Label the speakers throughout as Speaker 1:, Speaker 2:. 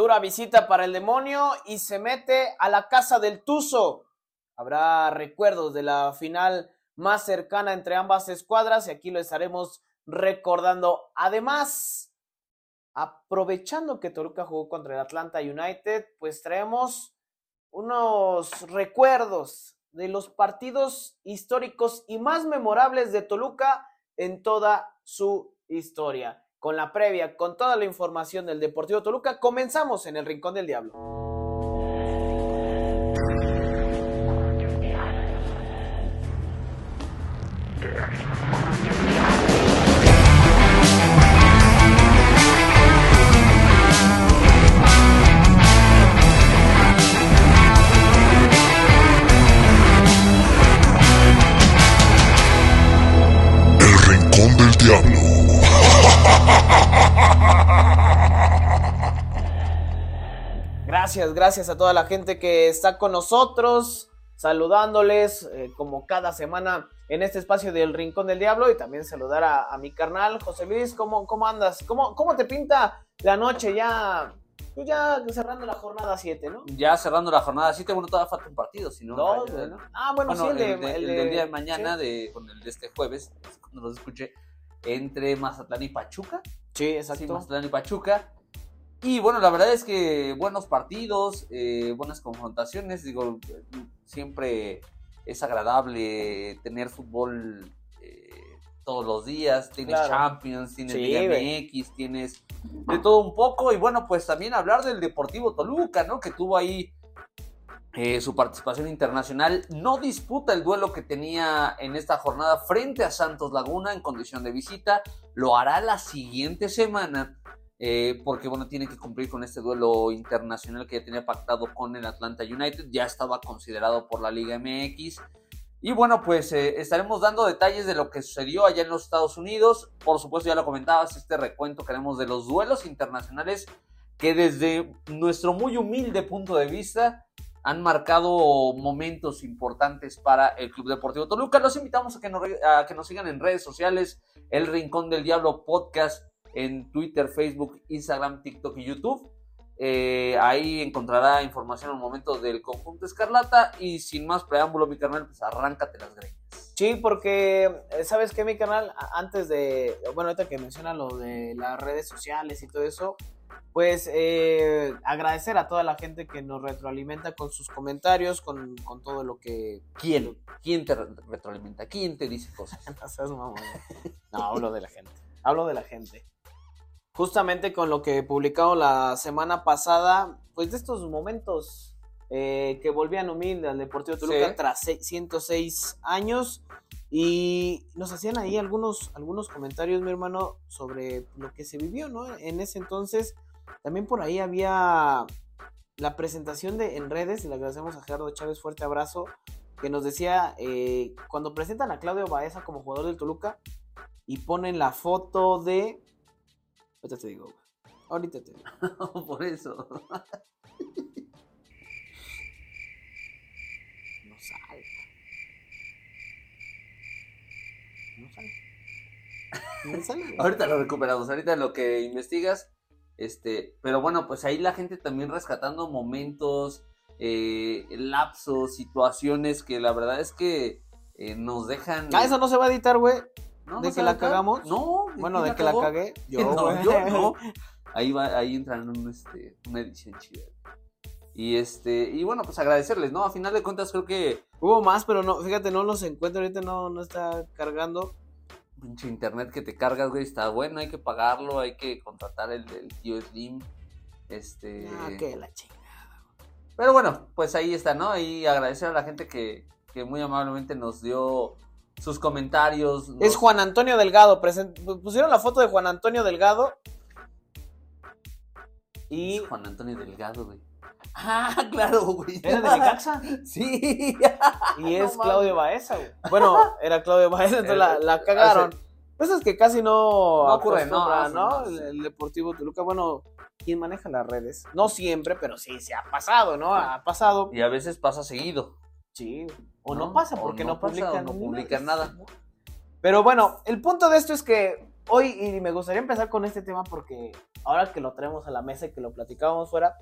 Speaker 1: Dura visita para el demonio y se mete a la casa del Tuzo. Habrá recuerdos de la final más cercana entre ambas escuadras y aquí lo estaremos recordando. Además, aprovechando que Toluca jugó contra el Atlanta United, pues traemos unos recuerdos de los partidos históricos y más memorables de Toluca en toda su historia. Con la previa, con toda la información del Deportivo Toluca, comenzamos en el Rincón del Diablo. Gracias, gracias a toda la gente que está con nosotros, saludándoles eh, como cada semana en este espacio del Rincón del Diablo y también saludar a, mi carnal José Luis, ¿cómo, cómo andas? ¿Cómo, ¿Cómo te pinta la noche ya? Pues ya cerrando la jornada 7, ¿no?
Speaker 2: Ya cerrando la jornada 7, bueno, todavía falta un partido, si no.
Speaker 1: Dos, Ah, bueno, sí,
Speaker 2: el, de, el, del día de mañana, de, el de este jueves, cuando los escuché, entre Mazatlán y Pachuca.
Speaker 1: Sí, exacto.
Speaker 2: Sí, Mazatlán y Pachuca. Y bueno, la verdad es que buenos partidos, eh, buenas confrontaciones, digo, siempre es agradable tener fútbol eh, todos los días, tienes Champions, tienes Liga MX, tienes de todo un poco, y bueno, pues también hablar del Deportivo Toluca, ¿no? Que tuvo ahí eh, su participación internacional, no disputa el duelo que tenía en esta jornada frente a Santos Laguna en condición de visita, lo hará la siguiente semana eh, porque bueno, tiene que cumplir con este duelo internacional que ya tenía pactado con el Atlanta United, ya estaba considerado por la Liga MX. Y bueno, pues eh, estaremos dando detalles de lo que sucedió allá en los Estados Unidos. Por supuesto, ya lo comentabas, este recuento que haremos de los duelos internacionales que desde nuestro muy humilde punto de vista han marcado momentos importantes para el Club Deportivo Toluca. Los invitamos a que nos, a que nos sigan en redes sociales, El Rincón del Diablo Podcast en Twitter, Facebook, Instagram, TikTok y YouTube. Eh, ahí encontrará información en el momento del conjunto Escarlata. Y sin más preámbulo, mi canal, pues arráncate las greñas.
Speaker 1: Sí, porque, eh, ¿sabes qué, mi canal? Antes de, bueno, ahorita que menciona lo de las redes sociales y todo eso, pues eh, agradecer a toda la gente que nos retroalimenta con sus comentarios, con, todo lo que...
Speaker 2: ¿Quién? ¿Quién te retroalimenta? ¿Quién te dice cosas?
Speaker 1: no, hablo de la gente. Hablo de la gente justamente con lo que publicaron la semana pasada, pues de estos momentos eh, que volvían humilde al Deportivo Toluca tras 106 años y nos hacían ahí algunos, algunos comentarios, mi hermano, sobre lo que se vivió, ¿no? En ese entonces, también por ahí había la presentación de en redes, y le agradecemos a Gerardo Chávez, fuerte abrazo, que nos decía, eh, cuando presentan a Claudio Baeza como jugador del Toluca y ponen la foto de Ahorita te digo, Ahorita te digo.
Speaker 2: Por eso.
Speaker 1: no sale. No sale.
Speaker 2: No sale. ahorita lo recuperamos, ahorita lo que investigas. Este, pero bueno, pues ahí la gente también rescatando momentos, eh, lapsos, situaciones que la verdad es que eh, nos dejan.
Speaker 1: Ah, eso no se va a editar, güey. ¿De que la cagamos?
Speaker 2: No.
Speaker 1: Bueno, de que la cagué.
Speaker 2: Yo, no, yo no. Ahí, va, ahí entra en este, una edición chida. Y este, y bueno, pues agradecerles, ¿no? A final de cuentas creo que.
Speaker 1: Hubo más, pero no, fíjate, no los encuentro, ahorita no, no está cargando.
Speaker 2: Pinche internet que te cargas, güey, está bueno, hay que pagarlo, hay que contratar el, tío Slim. Este.
Speaker 1: Ah, que la chingada.
Speaker 2: Pero bueno, pues ahí está, ¿no? Y agradecer a la gente que, que muy amablemente nos dio sus comentarios.
Speaker 1: Es Juan Antonio Delgado. Pusieron la foto de Juan Antonio Delgado.
Speaker 2: Y. Juan Antonio Delgado, güey. Ah, claro, güey.
Speaker 1: ¿Era de Necaxa?
Speaker 2: Sí.
Speaker 1: Y es Claudio Baeza, güey. Bueno, era Claudio Baeza, entonces la, la cagaron. Pues es que casi no,
Speaker 2: no ocurre, no,
Speaker 1: ¿no? El, Deportivo Toluca, bueno, ¿quién maneja las redes? No siempre, pero sí, se ha pasado, ¿no? Ha pasado.
Speaker 2: Y a veces pasa seguido.
Speaker 1: Sí, o no, pasa porque no, publican,
Speaker 2: no publican nada.
Speaker 1: Pero bueno, el punto de esto es que hoy, y me gustaría empezar con este tema porque ahora que lo traemos a la mesa y que lo platicábamos fuera,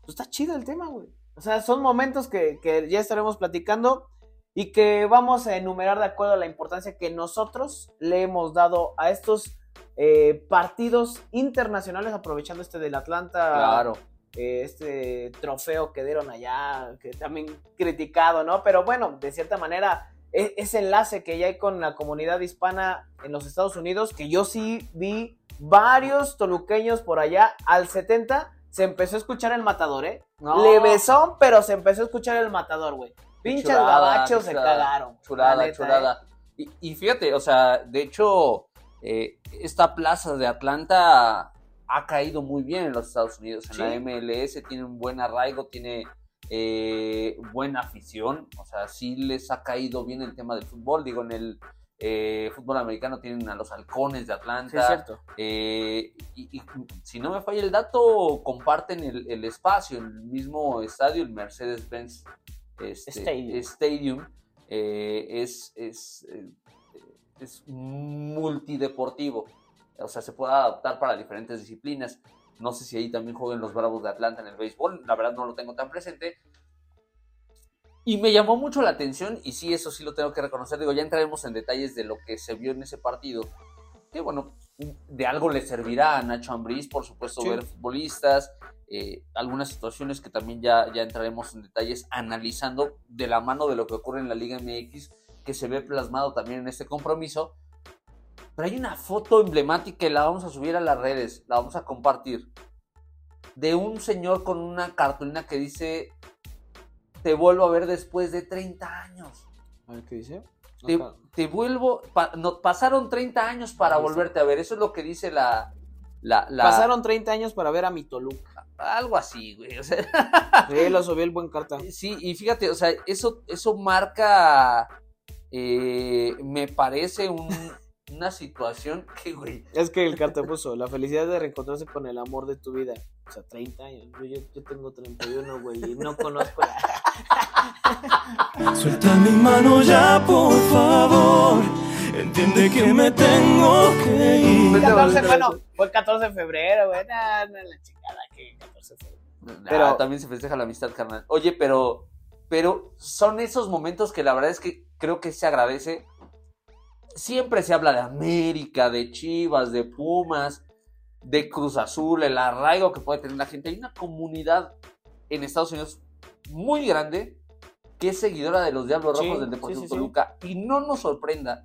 Speaker 1: pues está chido el tema, güey. O sea, son momentos que, que ya estaremos platicando y que vamos a enumerar de acuerdo a la importancia que nosotros le hemos dado a estos eh, partidos internacionales, aprovechando este del Atlanta.
Speaker 2: Claro.
Speaker 1: Eh, este trofeo que dieron allá, que también criticado, ¿no? Pero bueno, de cierta manera, e- ese enlace que ya hay con la comunidad hispana en los Estados Unidos, que yo sí vi varios toluqueños por allá, al 70 se empezó a escuchar el matador, ¿eh?
Speaker 2: No.
Speaker 1: Le besó, pero se empezó a escuchar el matador, güey. Pinches
Speaker 2: chulada,
Speaker 1: gabachos se cagaron.
Speaker 2: Chulada,
Speaker 1: neta,
Speaker 2: chulada. Y, y fíjate, o sea, de hecho, eh, esta plaza de Atlanta ha caído muy bien en los Estados Unidos. En
Speaker 1: Sí.
Speaker 2: la MLS tiene un buen arraigo, tiene eh, buena afición. O sea, sí les ha caído bien el tema del fútbol. Digo, en el eh, fútbol americano tienen a los halcones de
Speaker 1: ¿eh? Sí,
Speaker 2: Atlanta.
Speaker 1: es cierto.
Speaker 2: Eh, y, y si no me falla el dato, comparten el, el espacio, el mismo estadio, el Mercedes-Benz este,
Speaker 1: Stadium.
Speaker 2: Stadium, es, es, es multideportivo. O sea, se puede adaptar para diferentes disciplinas. No sé si ahí también jueguen los Bravos de Atlanta en el béisbol, la verdad no lo tengo tan presente. Y me llamó mucho la atención, y sí, eso sí lo tengo que reconocer. Digo, ya entraremos en detalles de lo que se vio en ese partido. Que bueno, de algo le servirá a Nacho Ambriz, por supuesto,
Speaker 1: Sí.
Speaker 2: ver futbolistas, eh, algunas situaciones que también ya, ya entraremos en detalles analizando de la mano de lo que ocurre en la Liga MX, que se ve plasmado también en este compromiso. Pero hay una foto emblemática y la vamos a subir a las redes, la vamos a compartir, de un señor con una cartulina que dice, te vuelvo a ver después de 30 años.
Speaker 1: A ver qué dice.
Speaker 2: Te, vuelvo, pa- no, pasaron 30 años para volverte a ver, eso es lo que dice la... la, la-
Speaker 1: Pasaron 30 años para ver a mi Toluca.
Speaker 2: Algo así, güey. O sea,
Speaker 1: Sí, lo subió el buen carta.
Speaker 2: Sí, y fíjate, o sea, eso, eso marca, eh, me parece un- una situación que, güey,
Speaker 1: Es que el carta puso la felicidad de reencontrarse con el amor de tu vida. O sea, 30 años. Yo, yo, yo tengo 31, güey, y no conozco la...
Speaker 3: Suelta mi mano ya, por favor. Entiende que me tengo que ir.
Speaker 1: 14, bueno, fue 14 de febrero, güey. Nah, nah, la chingada que 14 de febrero.
Speaker 2: pero
Speaker 1: Pero-
Speaker 2: también se festeja la amistad, carnal. Oye, pero, pero son esos momentos que la verdad es que creo que se agradece. Siempre se habla de América, de Chivas, de Pumas, de Cruz Azul, el arraigo que puede tener la gente. Hay una comunidad en Estados Unidos muy grande que es seguidora de los Diablos
Speaker 1: Sí,
Speaker 2: Rojos del Deportivo
Speaker 1: sí, sí, sí.
Speaker 2: Toluca. Y no nos sorprenda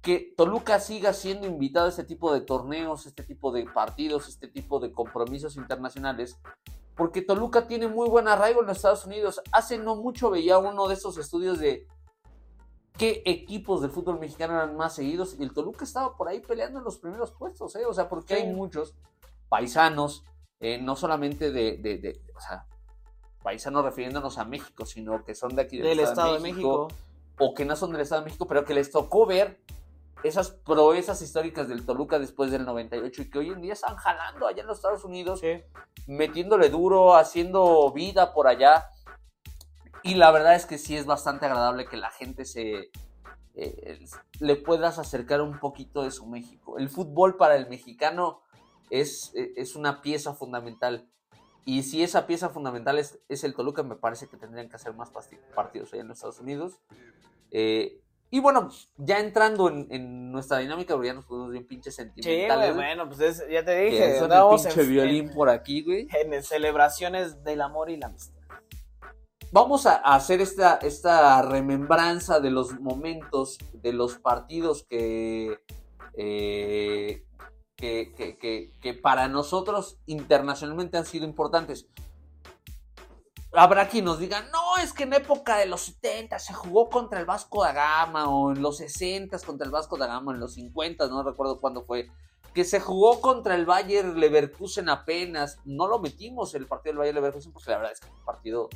Speaker 2: que Toluca siga siendo invitado a este tipo de torneos, este tipo de partidos, este tipo de compromisos internacionales, porque Toluca tiene muy buen arraigo en los Estados Unidos. Hace no mucho veía uno de esos estudios de qué equipos del fútbol mexicano eran más seguidos y el Toluca estaba por ahí peleando en los primeros puestos, ¿eh? O sea, porque
Speaker 1: Sí.
Speaker 2: hay muchos paisanos, eh, no solamente de, de- de- o sea, paisanos refiriéndonos a México, sino que son de aquí
Speaker 1: Del Estado de México.
Speaker 2: o que no son del Estado de México, pero que les tocó ver esas proezas históricas del Toluca después del 98 y que hoy en día están jalando allá en los Estados Unidos,
Speaker 1: Sí.
Speaker 2: metiéndole duro, haciendo vida por allá. Y la verdad es que sí es bastante agradable que la gente se eh, le puedas acercar un poquito de su México. El fútbol para el mexicano es, es una pieza fundamental. Y si esa pieza fundamental es, es el Toluca, me parece que tendrían que hacer más partidos allá en los Estados Unidos. Eh, y bueno, ya entrando en, en nuestra dinámica, porque ya nos pusimos bien pinches
Speaker 1: Sí,
Speaker 2: sentimentales.
Speaker 1: güey, bueno, pues es- ya te dije, andábamos
Speaker 2: pinche
Speaker 1: en,
Speaker 2: violín
Speaker 1: en-
Speaker 2: por aquí, güey.
Speaker 1: en celebraciones del amor y la amistad.
Speaker 2: Vamos a hacer esta, esta remembranza de los momentos, de los partidos que, eh, que, que- que- para nosotros internacionalmente han sido importantes. Habrá quien nos diga, no, es que en época de los 70 se jugó contra el Vasco da Gama, o en los 60 contra el Vasco da Gama, en los 50, no recuerdo cuándo fue, que se jugó contra el Bayer Leverkusen apenas. No lo metimos el partido del Bayer Leverkusen porque la verdad es que un partido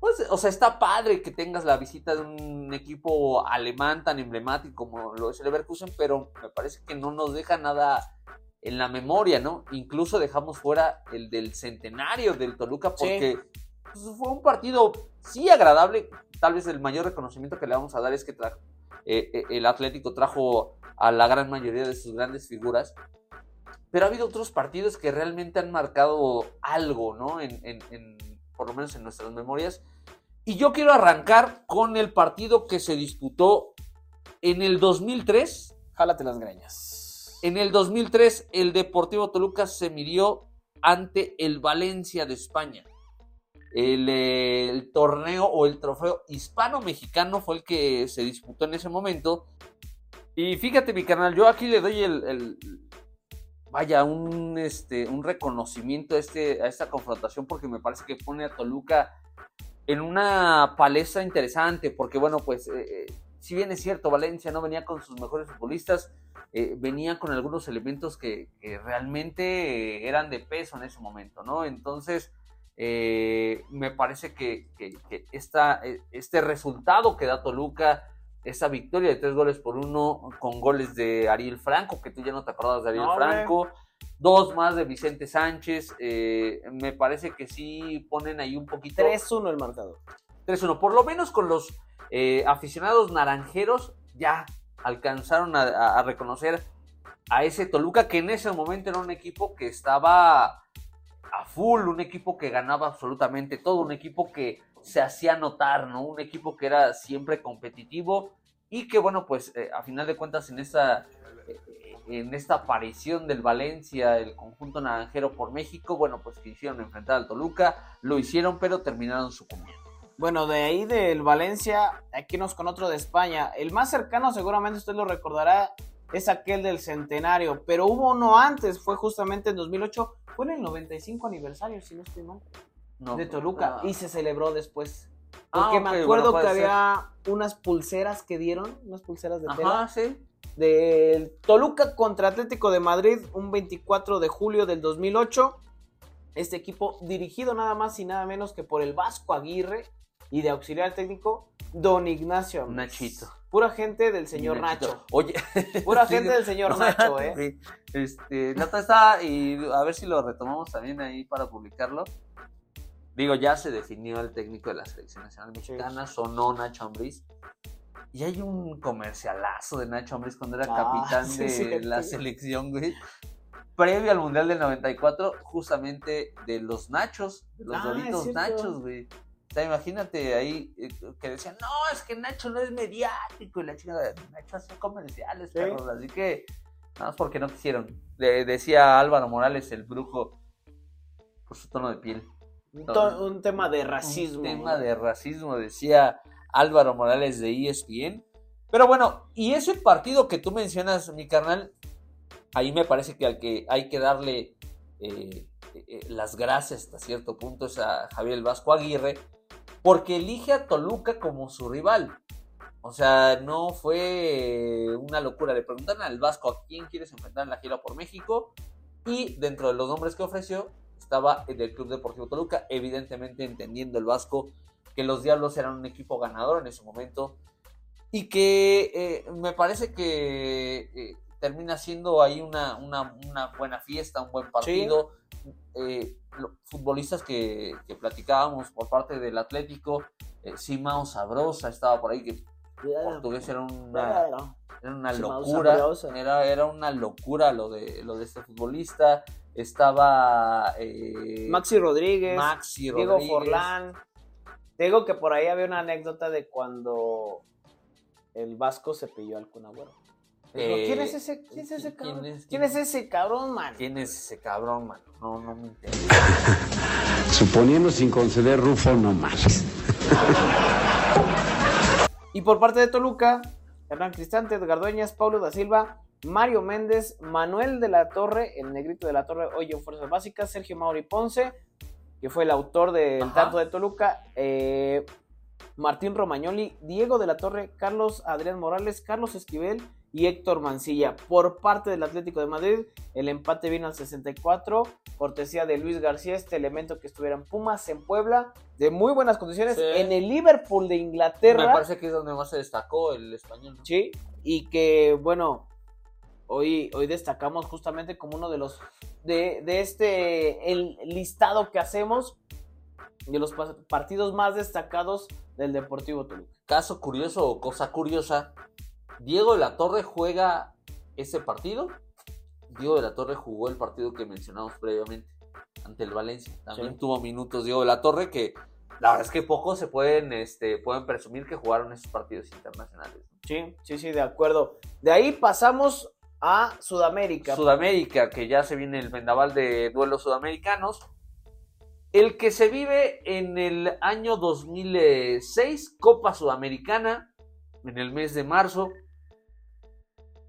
Speaker 2: pues, o sea, está padre que tengas la visita de un equipo alemán tan emblemático como lo es el Leverkusen, pero me parece que no nos deja nada en la memoria, ¿no? Incluso dejamos fuera el del centenario del Toluca porque pues, fue un partido sí agradable. Tal vez el mayor reconocimiento que le vamos a dar es que eh, eh, el Atlético trajo a la gran mayoría de sus grandes figuras. Pero ha habido otros partidos que realmente han marcado algo, ¿no? En, en- en- por lo menos en nuestras memorias. Y yo quiero arrancar con el partido que se disputó en el 2003.
Speaker 1: Jálate las greñas.
Speaker 2: En el 2003, el Deportivo Toluca se midió ante el Valencia de España. El, eh, el torneo o el trofeo hispano-mexicano fue el que se disputó en ese momento. Y fíjate, mi canal, yo aquí le doy el, el- vaya, un, este, un reconocimiento a, este, a esta confrontación porque me parece que pone a Toluca en una palestra interesante, porque bueno, pues, eh, eh, si bien es cierto, Valencia no venía con sus mejores futbolistas, eh, venía con algunos elementos que, realmente eran de peso en ese momento, ¿no? Entonces, me parece que, que- esta, este resultado que da Toluca, esa victoria de tres goles por uno, con goles de Ariel Franco, que tú ya no te acordabas de Ariel
Speaker 1: No.
Speaker 2: Franco, dos más de Vicente Sánchez, eh, me parece que sí ponen ahí un poquito...
Speaker 1: 3-1 el marcador.
Speaker 2: 3-1. Por lo menos con los eh, aficionados naranjeros ya alcanzaron a reconocer a ese Toluca que en ese momento era un equipo que estaba a full, un equipo que ganaba absolutamente todo, un equipo que se hacía notar, ¿no? Un equipo que era siempre competitivo y que bueno, pues eh, a final de cuentas en esta eh, en esta aparición del Valencia, el conjunto naranjero por México, bueno, pues quisieron enfrentar al Toluca, lo hicieron, pero terminaron sucumbiendo.
Speaker 1: Bueno, de ahí del Valencia, aquí nos con otro de España. El más cercano, seguramente usted lo recordará, es aquel del centenario, pero hubo uno antes, fue justamente en 2008, fue en el 95 aniversario, si no estoy mal,
Speaker 2: No,
Speaker 1: de Toluca,
Speaker 2: ah,
Speaker 1: y se celebró después.
Speaker 2: Ah,
Speaker 1: Porque me acuerdo que
Speaker 2: ser.
Speaker 1: había unas pulseras que dieron, unas pulseras de tela,
Speaker 2: Ajá, sí.
Speaker 1: del Toluca contra Atlético de Madrid, un 24 de julio del 2008. Este equipo dirigido nada más y nada menos que por el Vasco Aguirre y de auxiliar técnico Don Ignacio.
Speaker 2: Nachito.
Speaker 1: Pura gente del señor
Speaker 2: Nachito.
Speaker 1: Nacho.
Speaker 2: Oye.
Speaker 1: Pura
Speaker 2: Sí,
Speaker 1: gente del señor Nacho, ¿eh?
Speaker 2: Sí. Este, la otra está, y a ver si lo retomamos también ahí para publicarlo. Digo, ya se definió el técnico de la selección nacional mexicana, sonó Nacho Ambriz. Y hay un comercialazo de Nacho Ambriz cuando era
Speaker 1: Ah,
Speaker 2: capitán
Speaker 1: sí,
Speaker 2: de
Speaker 1: sí,
Speaker 2: la
Speaker 1: sí.
Speaker 2: selección, güey. Previo al Mundial del 94, justamente de los Nachos, de los
Speaker 1: Ah,
Speaker 2: Doritos. Nachos, güey. O sea, imagínate ahí eh, que decían, no, es que Nacho no es mediático y la chica Nacho hace comerciales,
Speaker 1: Sí.
Speaker 2: perros. Así que, nada más porque no quisieron. Le decía Álvaro Morales, el brujo, por su tono de piel.
Speaker 1: Un, to- un tema de racismo.
Speaker 2: Un tema
Speaker 1: ¿no?
Speaker 2: de racismo, decía Álvaro Morales de ESPN. Pero bueno, y ese partido que tú mencionas, mi carnal, ahí me parece que al que hay que darle eh, eh, las gracias hasta cierto punto es a Javier el Vasco Aguirre, porque elige a Toluca como su rival. O sea, no fue una locura. Le preguntaron al Vasco a quién quieres enfrentar en la gira por México. Y dentro de los nombres que ofreció estaba el del Club Deportivo Toluca. Evidentemente entendiendo el Vasco que los Diablos eran un equipo ganador en ese momento. Y que eh, me parece que eh, termina siendo ahí una, una, una buena fiesta, un buen partido. Eh, lo- futbolistas que, que platicábamos por parte del Atlético, eh, Simao Sabrosa estaba por ahí, que portugués era una,
Speaker 1: Claro.
Speaker 2: era una locura. Era, era una locura lo de, lo de este futbolista. Estaba eh,
Speaker 1: Maxi Rodríguez,
Speaker 2: Maxi
Speaker 1: Diego. Forlán. Te digo que por ahí había una anécdota de cuando el Vasco se pilló al Kun Agüero. Dijo,
Speaker 2: Eh,
Speaker 1: ¿Quién es ese? ¿Quién es ese
Speaker 2: ¿quién
Speaker 1: cabrón?
Speaker 2: es-
Speaker 1: ¿Quién es ese cabrón, man?
Speaker 2: ¿Quién es ese cabrón, mano? No, no me interesa.
Speaker 4: Suponiendo sin conceder Rufo, no mames.
Speaker 1: Y por parte de Toluca, Hernán Cristante, Edgar Dueñas, Paulo da Silva, Mario Méndez, Manuel de la Torre, el negrito de la Torre, hoy en Fuerzas Básicas, Sergio Mauri Ponce, que fue el autor del
Speaker 2: Ajá.
Speaker 1: tanto de Toluca, eh, Martín Romagnoli, Diego de la Torre, Carlos Adrián Morales, Carlos Esquivel y Héctor Mancilla. Por parte del Atlético de Madrid, el empate vino al 64, cortesía de Luis García, este elemento que estuviera en Pumas en Puebla, de muy buenas condiciones,
Speaker 2: Sí.
Speaker 1: en el Liverpool de Inglaterra.
Speaker 2: Me parece que es donde más se destacó el español. ¿no?
Speaker 1: Sí, y que bueno, hoy, hoy destacamos justamente como uno de los de, de este el listado que hacemos de los pa- partidos más destacados del Deportivo Toluca.
Speaker 2: Caso curioso o cosa curiosa, Diego de la Torre juega ese partido. Diego de la Torre jugó el partido que mencionamos previamente ante el Valencia. También
Speaker 1: Sí.
Speaker 2: tuvo minutos Diego de la Torre que la verdad es que pocos se pueden, este, pueden presumir que jugaron esos partidos internacionales.
Speaker 1: Sí, sí, sí, de acuerdo. De ahí pasamos a Sudamérica.
Speaker 2: Sudamérica, que ya se viene el vendaval de duelos sudamericanos. El que se vive en el año 2006, Copa Sudamericana, en el mes de marzo,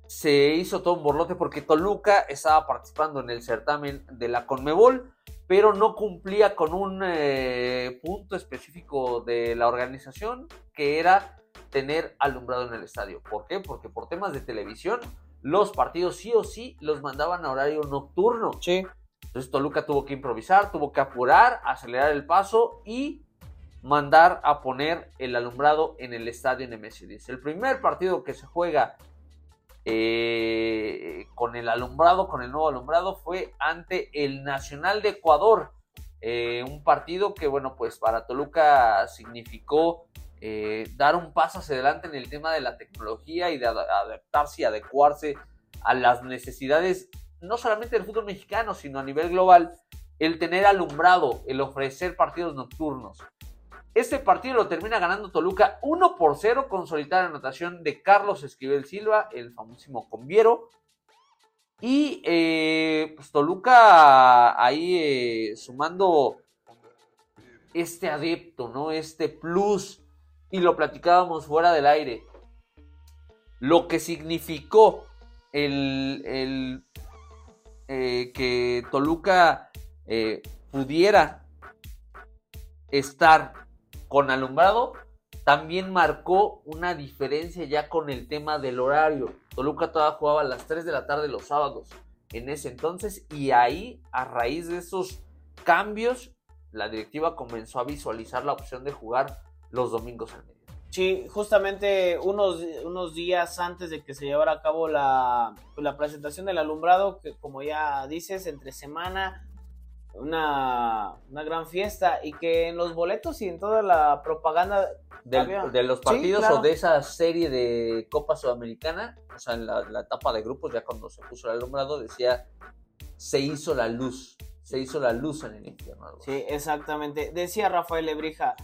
Speaker 2: se hizo todo un borlote porque Toluca estaba participando en el certamen de la Conmebol, pero no cumplía con un eh, punto específico de la organización, que era tener alumbrado en el estadio. ¿Por qué? Porque por temas de televisión, los partidos sí o sí los mandaban a horario nocturno.
Speaker 1: Sí.
Speaker 2: Entonces Toluca tuvo que improvisar, tuvo que apurar, acelerar el paso y mandar a poner el alumbrado en el estadio MS10. El primer partido que se juega eh, con el alumbrado, con el nuevo alumbrado, fue ante el Nacional de Ecuador. Eh, un partido que, bueno, pues para Toluca significó eh, dar un paso hacia adelante en el tema de la tecnología y de ad- adaptarse y adecuarse a las necesidades no solamente del fútbol mexicano, sino a nivel global, el tener alumbrado, el ofrecer partidos nocturnos. Este partido lo termina ganando Toluca 1 por 0 con solitaria anotación de Carlos Esquivel Silva, el famosísimo Conviero. Y eh, pues Toluca ahí eh, sumando este adepto, ¿no? Este plus. Y lo platicábamos fuera del aire. Lo que significó el, el, eh, que Toluca eh, pudiera estar con alumbrado, también marcó una diferencia ya con el tema del horario. Toluca todavía jugaba a las 3 de la tarde los sábados en ese entonces y ahí, a raíz de esos cambios, la directiva comenzó a visualizar la opción de jugar los domingos al mediodía.
Speaker 1: Sí, justamente unos, unos días antes de que se llevara a cabo la, pues, la presentación del alumbrado, que como ya dices, entre semana, una, una gran fiesta y que en los boletos y en toda la propaganda
Speaker 2: Del-
Speaker 1: Había-
Speaker 2: de los
Speaker 1: Sí,
Speaker 2: partidos
Speaker 1: claro.
Speaker 2: o de esa serie de Copa Sudamericana, o sea, en la, la etapa de grupos, ya cuando se puso el alumbrado, decía, se hizo la luz, se hizo la luz en el infierno.
Speaker 1: Sí, exactamente. Decía Rafael Lebrija,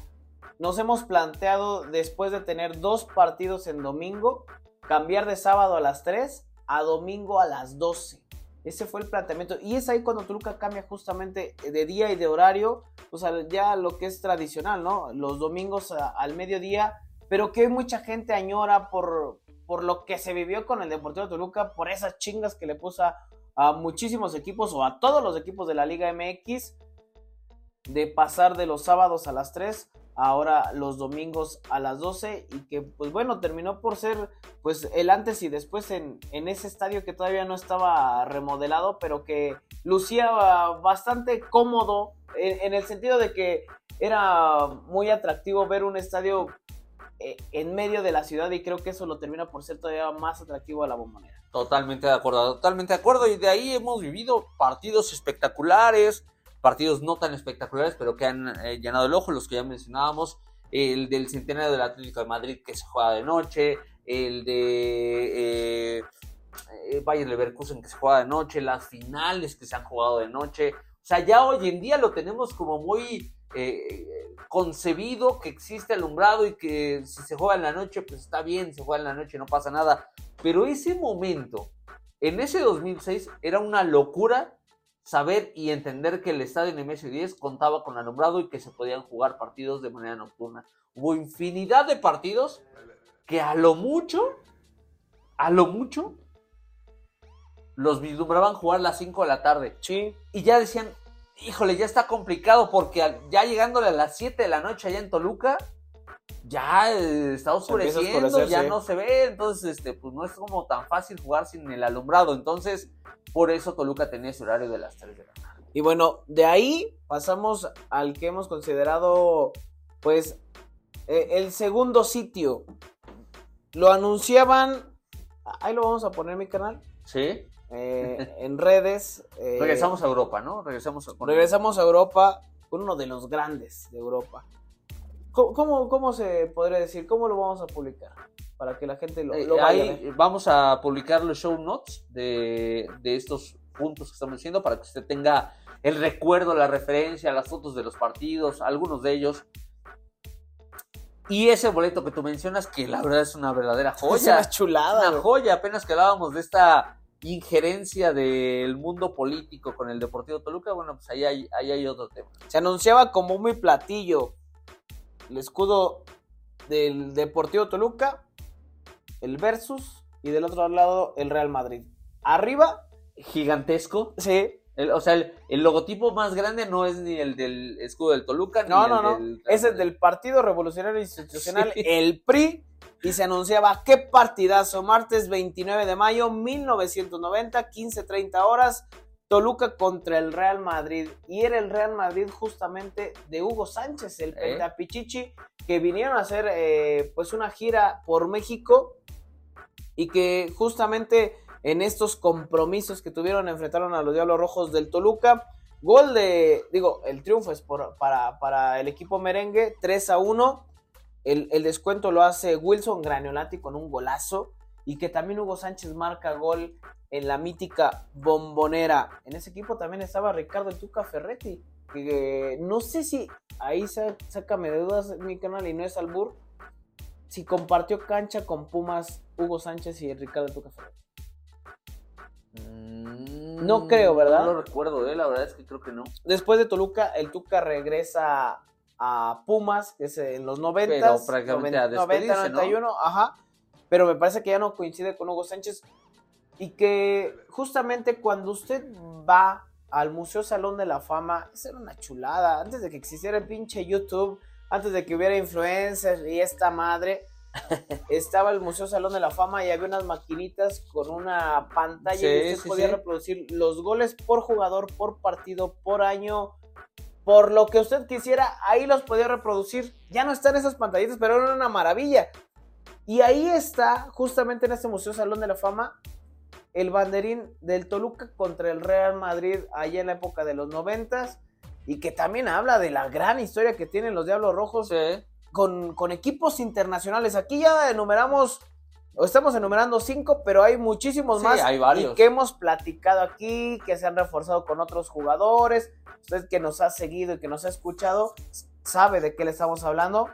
Speaker 1: nos hemos planteado después de tener dos partidos en domingo, cambiar de sábado a las 3 a domingo a las 12. Ese fue el planteamiento. Y es ahí cuando Toluca cambia justamente de día y de horario, o sea, ya lo que es tradicional, ¿no? Los domingos al mediodía, pero que hoy mucha gente añora por, por lo que se vivió con el Deportivo Toluca, por esas chingas que le puso a, a muchísimos equipos o a todos los equipos de la Liga MX de pasar de los sábados a las 3 ahora los domingos a las 12 y que pues bueno terminó por ser pues el antes y después en, en ese estadio que todavía no estaba remodelado pero que lucía bastante cómodo en, el sentido de que era muy atractivo ver un estadio eh, en medio de la ciudad y creo que eso lo termina por ser todavía más atractivo a la bombonera.
Speaker 2: Totalmente de acuerdo, totalmente de acuerdo. Y de ahí hemos vivido partidos espectaculares, partidos no tan espectaculares, pero que han eh, llenado el ojo, los que ya mencionábamos. El del centenario del Atlético de Madrid que se juega de noche, el de eh, eh, Bayern Leverkusen que se juega de noche, las finales que se han jugado de noche. O sea, ya hoy en día lo tenemos como muy eh, concebido que existe alumbrado y que si se juega en la noche, pues está bien, se juega en la noche, no pasa nada. Pero ese momento, en ese 2006, era una locura saber y entender que el estadio en MS10 contaba con alumbrado y que se podían jugar partidos de manera nocturna. Hubo infinidad de partidos que a lo mucho, a lo mucho, los vislumbraban jugar a las 5 de la tarde.
Speaker 1: Sí,
Speaker 2: Y ya decían, híjole, ya está complicado porque ya llegándole a las 7 de la noche allá en Toluca, ya está oscureciendo, ya no se ve, entonces este, pues no es como tan fácil jugar sin el alumbrado. Entonces, por eso Toluca tenía ese horario de las 3 de la tarde.
Speaker 1: Y bueno, de ahí pasamos al que hemos considerado, pues, eh, el segundo sitio. Lo anunciaban, ahí lo vamos a poner en mi canal,
Speaker 2: Sí.
Speaker 1: eh, en redes. eh,
Speaker 2: Regresamos a Europa, ¿no? Regresamos a...
Speaker 1: regresamos a Europa, uno de los grandes de Europa. ¿Cómo, cómo, se podría decir? ¿Cómo lo vamos a publicar? Para que la gente lo,
Speaker 2: Eh,
Speaker 1: lo vaya
Speaker 2: ahí vamos a publicar los show notes de, de estos puntos que estamos diciendo para que usted tenga el recuerdo, la referencia, las fotos de los partidos, algunos de ellos. Y ese boleto que tú mencionas, que la verdad es una verdadera
Speaker 1: Es
Speaker 2: joya.
Speaker 1: una chulada.
Speaker 2: una joya, apenas que hablábamos de esta injerencia del mundo político con el Deportivo Toluca, bueno, pues ahí hay, ahí hay otro tema.
Speaker 1: Se anunciaba como muy platillo el escudo del Deportivo Toluca, el Versus, y del otro lado el Real Madrid. Arriba,
Speaker 2: Gigantesco.
Speaker 1: sí,
Speaker 2: El- o sea, el, el logotipo más grande no es ni el del escudo del Toluca, ni
Speaker 1: no,
Speaker 2: el
Speaker 1: no, no,
Speaker 2: del...
Speaker 1: es el del Partido Revolucionario Institucional,
Speaker 2: Sí.
Speaker 1: el PRI, y se anunciaba qué partidazo, martes 29 de mayo 1990, 15.30 horas, Toluca contra el Real Madrid. Y era el Real Madrid justamente de Hugo Sánchez, el
Speaker 2: ¿Eh?
Speaker 1: Pentapichichi, que vinieron a hacer eh, pues una gira por México y que justamente en estos compromisos que tuvieron enfrentaron a los Diablos Rojos del Toluca. Gol de, digo, el triunfo es por- para, para el equipo merengue, 3 a 1. El, el descuento lo hace Wilson Graniolati con un golazo. Y que también Hugo Sánchez marca gol en la mítica bombonera. En ese equipo también estaba Ricardo Tuca Ferretti. Que no sé si ahí sácame de dudas mi canal y no es Albur. Si compartió cancha con Pumas Hugo Sánchez y Ricardo Tuca Ferretti.
Speaker 2: Mm,
Speaker 1: No creo, ¿verdad?
Speaker 2: No lo recuerdo, eh, la verdad es que creo que no.
Speaker 1: Después de Toluca, el Tuca regresa a Pumas, que es en los 90,
Speaker 2: Pero prácticamente a
Speaker 1: 90,
Speaker 2: despedirse, ¿no?
Speaker 1: 91, ajá. Pero me parece que ya no coincide con Hugo Sánchez. Y que justamente cuando usted va al Museo Salón de la Fama, esa era una chulada. Antes de que existiera el pinche YouTube, antes de que hubiera influencers y esta madre, estaba el Museo Salón de la Fama y había unas maquinitas con una pantalla
Speaker 2: Sí,
Speaker 1: y usted
Speaker 2: sí,
Speaker 1: podía
Speaker 2: sí.
Speaker 1: reproducir los goles por jugador, por partido, por año, por lo que usted quisiera, ahí los podía reproducir. Ya no están esas pantallitas, pero eran una maravilla. Y ahí está, justamente en este Museo Salón de la Fama, el banderín del Toluca contra el Real Madrid allá en la época de los noventas. Y que también habla de la gran historia que tienen los Diablos Rojos
Speaker 2: Sí.
Speaker 1: con, con equipos internacionales. Aquí ya enumeramos, o estamos enumerando cinco, pero hay muchísimos
Speaker 2: Sí,
Speaker 1: más.
Speaker 2: hay varios.
Speaker 1: Y que hemos platicado aquí, que se han reforzado con otros jugadores. Usted que nos ha seguido y que nos ha escuchado, sabe de qué le estamos hablando.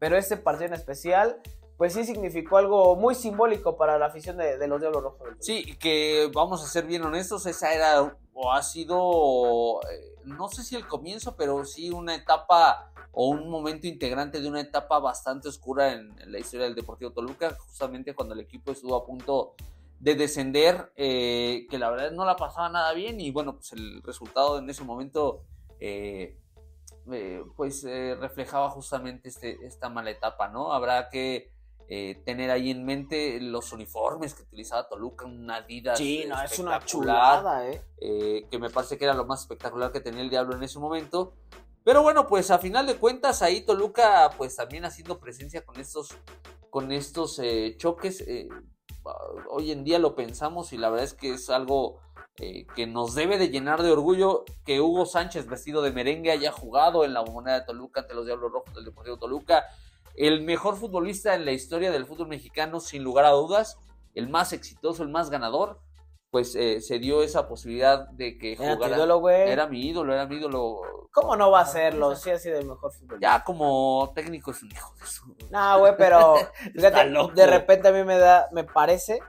Speaker 1: Pero este partido en especial, pues sí significó algo muy simbólico para la afición de, de los Diablos Rojos.
Speaker 2: Sí, que vamos a ser bien honestos, esa era o ha sido, eh, no sé si el comienzo, pero sí una etapa o un momento integrante de una etapa bastante oscura en, la historia del Deportivo Toluca, justamente cuando el equipo estuvo a punto de descender, eh, que la verdad no la pasaba nada bien y bueno, pues el resultado en ese momento eh, eh, pues reflejaba justamente este, esta mala etapa, ¿no? Habrá que eh, tener ahí en mente los uniformes que utilizaba Toluca, una Adidas
Speaker 1: Sí, no, es una chulada, ¿eh?
Speaker 2: eh, que me parece que era lo más espectacular que tenía el Diablo en ese momento. Pero bueno, pues a final de cuentas ahí Toluca pues también haciendo presencia con estos, con estos eh, choques. eh, hoy en día lo pensamos y la verdad es que es algo que nos debe de llenar de orgullo que Hugo Sánchez vestido de merengue haya jugado en la moneda de Toluca ante los Diablos Rojos del Deportivo Toluca. El mejor futbolista en la historia del fútbol mexicano, sin lugar a dudas, el más exitoso, el más ganador, pues eh, se dio esa posibilidad de que
Speaker 1: Era
Speaker 2: jugara.
Speaker 1: ídolo.
Speaker 2: Era mi ídolo, era mi ídolo.
Speaker 1: ¿Cómo no va a serlo? Sí ha sido el mejor fútbol.
Speaker 2: Ya como técnico es un hijo de su.
Speaker 1: No, güey, pero fíjate, de repente a mí me da, me parece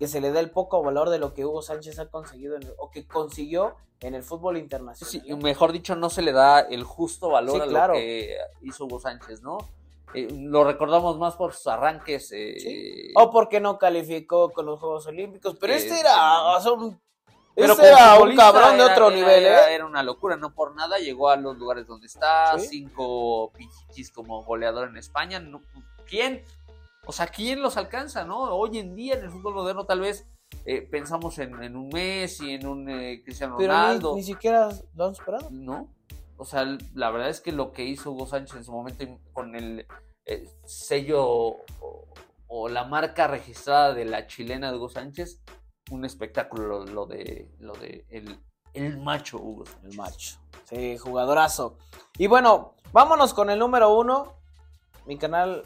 Speaker 1: que se le da el poco valor de lo que Hugo Sánchez ha conseguido en el- o que consiguió en el fútbol internacional.
Speaker 2: Sí, mejor dicho, no se le da el justo valor
Speaker 1: Sí,
Speaker 2: a
Speaker 1: claro.
Speaker 2: lo que hizo Hugo Sánchez, ¿no? Eh, lo recordamos más por sus arranques. eh,
Speaker 1: Sí. O porque no calificó con los Juegos Olímpicos, pero
Speaker 2: Eh,
Speaker 1: este era,
Speaker 2: sí.
Speaker 1: o sea, un,
Speaker 2: Pero
Speaker 1: este era un cabrón de otro
Speaker 2: era-
Speaker 1: nivel,
Speaker 2: era,
Speaker 1: ¿eh?
Speaker 2: era una locura, no por nada llegó a los lugares donde está,
Speaker 1: Sí.
Speaker 2: cinco pichichis como goleador en España. no- ¿Quién? O sea, ¿quién los alcanza, no? Hoy en día en el fútbol moderno tal vez eh, pensamos en, en un Messi, en un eh, Cristiano
Speaker 1: Pero ni,
Speaker 2: Ronaldo.
Speaker 1: ni siquiera lo han superado.
Speaker 2: ¿no? O sea, la verdad es que lo que hizo Hugo Sánchez en su momento con el eh, sello o, o la marca registrada de la chilena de Hugo Sánchez, un espectáculo lo, lo de lo de el, el macho Hugo Sánchez.
Speaker 1: El macho. Sí, jugadorazo. Y bueno, vámonos con el número uno. mi canal,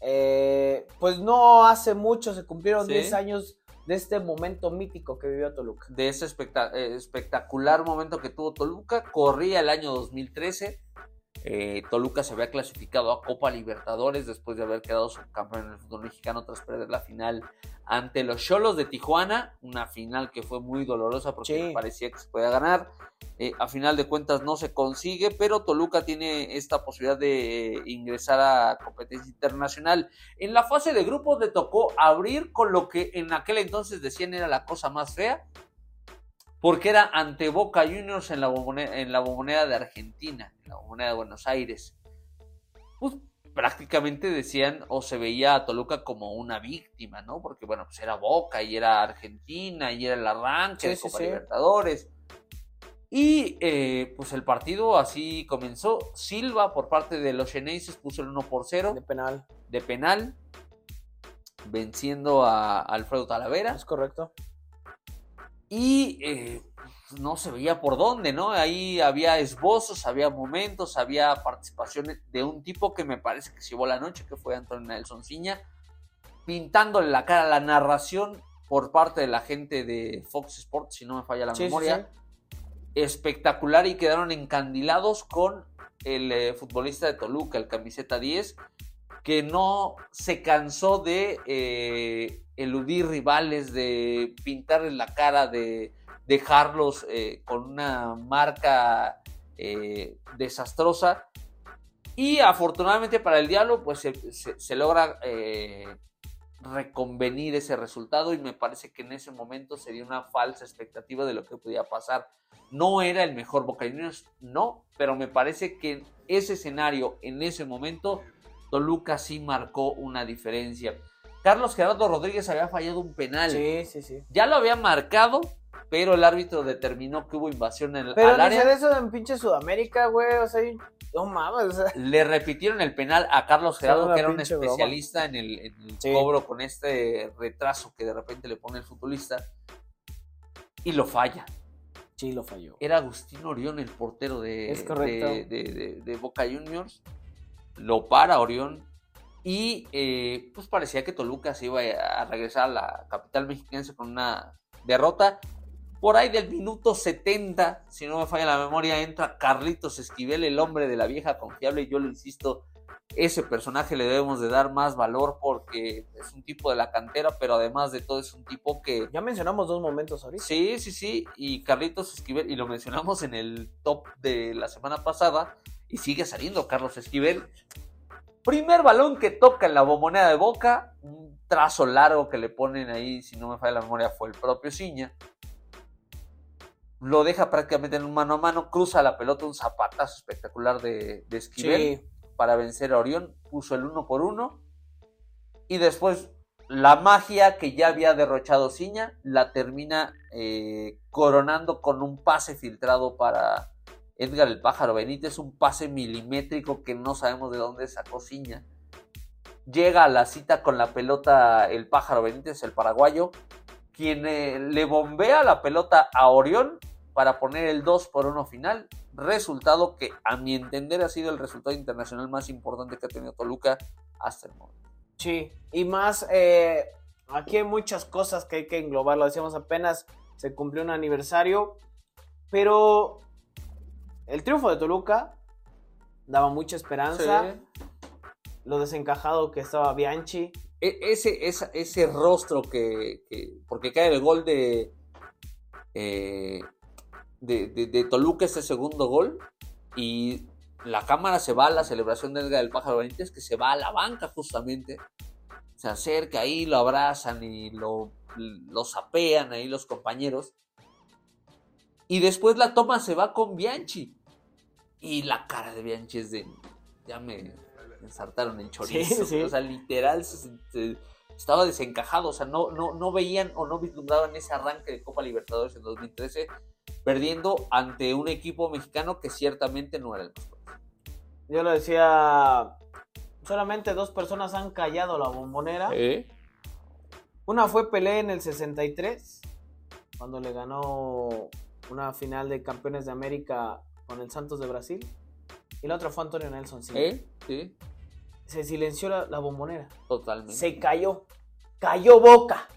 Speaker 1: eh, pues no hace mucho, se cumplieron
Speaker 2: Sí.
Speaker 1: 10 años de este momento mítico que vivió Toluca.
Speaker 2: de ese eh, espectacular momento que tuvo Toluca. Corría el año 2013. Eh, Toluca se había clasificado a Copa Libertadores después de haber quedado subcampeón en el fútbol mexicano tras perder la final ante los Cholos de Tijuana. Una final que fue muy dolorosa porque
Speaker 1: Sí.
Speaker 2: parecía que se podía ganar. Eh, a final de cuentas no se consigue, pero Toluca tiene esta posibilidad de eh, ingresar a competencia internacional. En la fase de grupos le tocó abrir con lo que en aquel entonces decían era la cosa más fea, porque era ante Boca Juniors en la bombonera, en la bombonera de Argentina, en la bombonera de Buenos Aires. Pues prácticamente decían o se veía a Toluca como una víctima, ¿no? Porque bueno, pues era Boca y era Argentina y era el arranque
Speaker 1: Sí,
Speaker 2: de Copa
Speaker 1: sí.
Speaker 2: Libertadores. Y eh, pues el partido así comenzó. Silva por parte de los Xeneises puso el 1 por 0
Speaker 1: De penal,
Speaker 2: de penal, venciendo a Alfredo Talavera.
Speaker 1: es correcto.
Speaker 2: Y eh, pues, no se veía por dónde, ¿no? Ahí había esbozos, había momentos, había participaciones de un tipo que me parece que llevó la noche, que fue Antonio Nelson Ciña, pintándole la cara a la narración por parte de la gente de Fox Sports, si no me falla la
Speaker 1: Sí, sí,
Speaker 2: memoria.
Speaker 1: sí.
Speaker 2: Espectacular y quedaron encandilados con el eh, futbolista de Toluca, el camiseta 10, que no se cansó de eh, eludir rivales, de pintarles la cara, de dejarlos eh, con una marca eh, desastrosa. Y afortunadamente para el Diablo, pues se, se- se logra reconvenir ese resultado y me parece que en ese momento sería una falsa expectativa de lo que podía pasar. No era el mejor Boca Juniors, no, pero me parece que ese escenario, en ese momento, Toluca sí marcó una diferencia. Carlos Gerardo Rodríguez había fallado un penal.
Speaker 1: Sí, sí, sí.
Speaker 2: Ya lo había marcado, pero el árbitro determinó que hubo invasión en el,
Speaker 1: Pero
Speaker 2: al área.
Speaker 1: de eso en pinche Sudamérica, güey. O sea, no mames. o sea,
Speaker 2: Le repitieron el penal a Carlos Gerardo, que era un
Speaker 1: broma.
Speaker 2: especialista en el, en el
Speaker 1: Sí.
Speaker 2: cobro con este retraso que de repente le pone el futbolista. Y lo falla.
Speaker 1: Sí, lo falló.
Speaker 2: Era Agustín Orión el portero de Boca Juniors. Lo para Orión. Y eh, pues parecía que Toluca se iba a regresar a la capital mexiquense con una derrota. Por ahí del minuto 70, si no me falla la memoria, entra Carlitos Esquivel, el hombre de la vieja confiable. Y yo le insisto, ese personaje le debemos de dar más valor porque es un tipo de la cantera, pero además de todo es un tipo que
Speaker 1: Ya mencionamos dos momentos ahorita.
Speaker 2: Sí, sí, sí. Y Carlitos Esquivel, y lo mencionamos en el top de la semana pasada, y sigue saliendo Carlos Esquivel. Primer balón que toca en la bombonera de Boca, un trazo largo que le ponen ahí, si no me falla la memoria, fue el propio Ciña. Lo deja prácticamente en un mano a mano, cruza la pelota, un zapatazo espectacular de, de Esquivel
Speaker 1: Sí.
Speaker 2: para vencer a Orión, puso el uno por uno y después la magia que ya había derrochado Ciña la termina eh, coronando con un pase filtrado para Edgar el Pájaro Benítez, un pase milimétrico que no sabemos de dónde sacó Ciña. Llega a la cita con la pelota el Pájaro Benítez, el paraguayo, quien eh, le bombea la pelota a Orión para poner el 2 por 1 final. Resultado que, a mi entender, ha sido el resultado internacional más importante que ha tenido Toluca hasta el momento.
Speaker 1: Sí, y más, eh, aquí hay muchas cosas que hay que englobar, lo decíamos apenas, se cumplió un aniversario, pero el triunfo de Toluca daba mucha esperanza, lo desencajado que estaba Bianchi,
Speaker 2: E- ese, esa- ese rostro que, que- Porque cae el gol de. eh, de, de- de Toluca, ese segundo gol. Y la cámara se va a la celebración de Edgar del Pájaro Benítez, que se va a la banca justamente. Se acerca ahí, lo abrazan y lo, lo sapean ahí los compañeros. Y después la toma se va con Bianchi. Y la cara de Bianchi es de. Ya me ensartaron el chorizo.
Speaker 1: sí.
Speaker 2: O sea, literal se- se- estaba desencajado. O sea, no, no, no veían o no vislumbraban ese arranque de Copa Libertadores en 2013, perdiendo ante un equipo mexicano que ciertamente no era el fuerte.
Speaker 1: yo lo decía, solamente dos personas han callado la bombonera, una fue Pelé en el 63, cuando le ganó una final de campeones de América con el Santos de Brasil, y la otra fue Antonio Nelson. sí.
Speaker 2: ¿Eh? Sí.
Speaker 1: se silenció la, la bombonera.
Speaker 2: Totalmente.
Speaker 1: Se cayó. Cayó boca.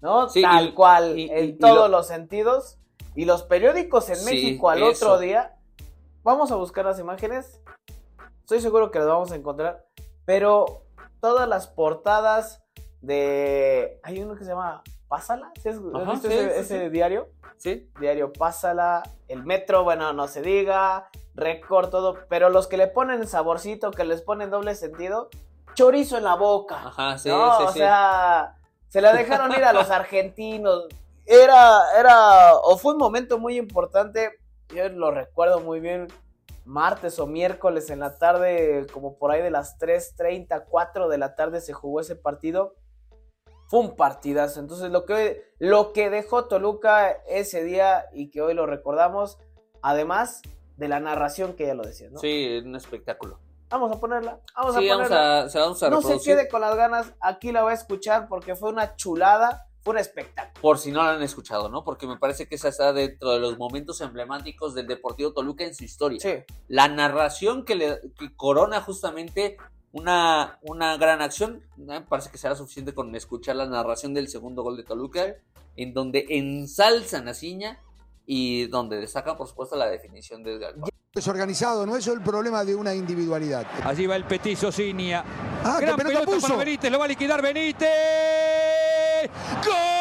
Speaker 1: ¿No?
Speaker 2: Sí,
Speaker 1: Tal
Speaker 2: y-
Speaker 1: cual.
Speaker 2: y-
Speaker 1: en
Speaker 2: y
Speaker 1: todos
Speaker 2: lo-
Speaker 1: los sentidos. Y los periódicos en
Speaker 2: Sí,
Speaker 1: México al
Speaker 2: eso.
Speaker 1: otro día. Vamos a buscar las imágenes. Estoy seguro que las vamos a encontrar. Pero todas las portadas de. Hay uno que se llama Pásala. ¿Sí has, has
Speaker 2: Ajá,
Speaker 1: visto
Speaker 2: sí,
Speaker 1: ese,
Speaker 2: sí,
Speaker 1: ese
Speaker 2: sí.
Speaker 1: diario?
Speaker 2: Sí.
Speaker 1: Diario Pásala. El metro, bueno, no se diga. Récord, todo. Pero los que le ponen saborcito, que les ponen doble sentido. Chorizo en la boca.
Speaker 2: Ajá, sí,
Speaker 1: no,
Speaker 2: sí,
Speaker 1: o sea, se la dejaron ir a los argentinos. Era, era, o fue un momento muy importante. Yo lo recuerdo muy bien. Martes o miércoles en la tarde, como por ahí de las 3:30, 4 de la tarde se jugó ese partido. Fue un partidazo. Entonces, lo que, lo que dejó Toluca ese día y que hoy lo recordamos, además de la narración que ya lo decía, ¿no?
Speaker 2: Sí, un espectáculo.
Speaker 1: Vamos a ponerla. Vamos
Speaker 2: sí,
Speaker 1: a
Speaker 2: vamos
Speaker 1: ponerla
Speaker 2: a, se la vamos a
Speaker 1: no se quede con las ganas, aquí la va a escuchar porque fue una chulada, fue un espectáculo.
Speaker 2: Por si no la han escuchado, ¿no? Porque me parece que esa está dentro de los momentos emblemáticos del Deportivo Toluca en su historia.
Speaker 1: Sí,
Speaker 2: La narración que le que corona justamente una, una gran acción, me parece que será suficiente con escuchar la narración del segundo gol de Toluca, en donde ensalzan a Ciña y donde destacan, por supuesto, la definición de Edgar.
Speaker 5: desorganizado, no es el problema de una individualidad.
Speaker 6: Allí va el petizo Cinia.
Speaker 5: Ah, qué
Speaker 6: Gran
Speaker 5: pelota
Speaker 6: pelota
Speaker 5: puso.
Speaker 6: para Benítez, lo va a liquidar Benítez. ¡Gol!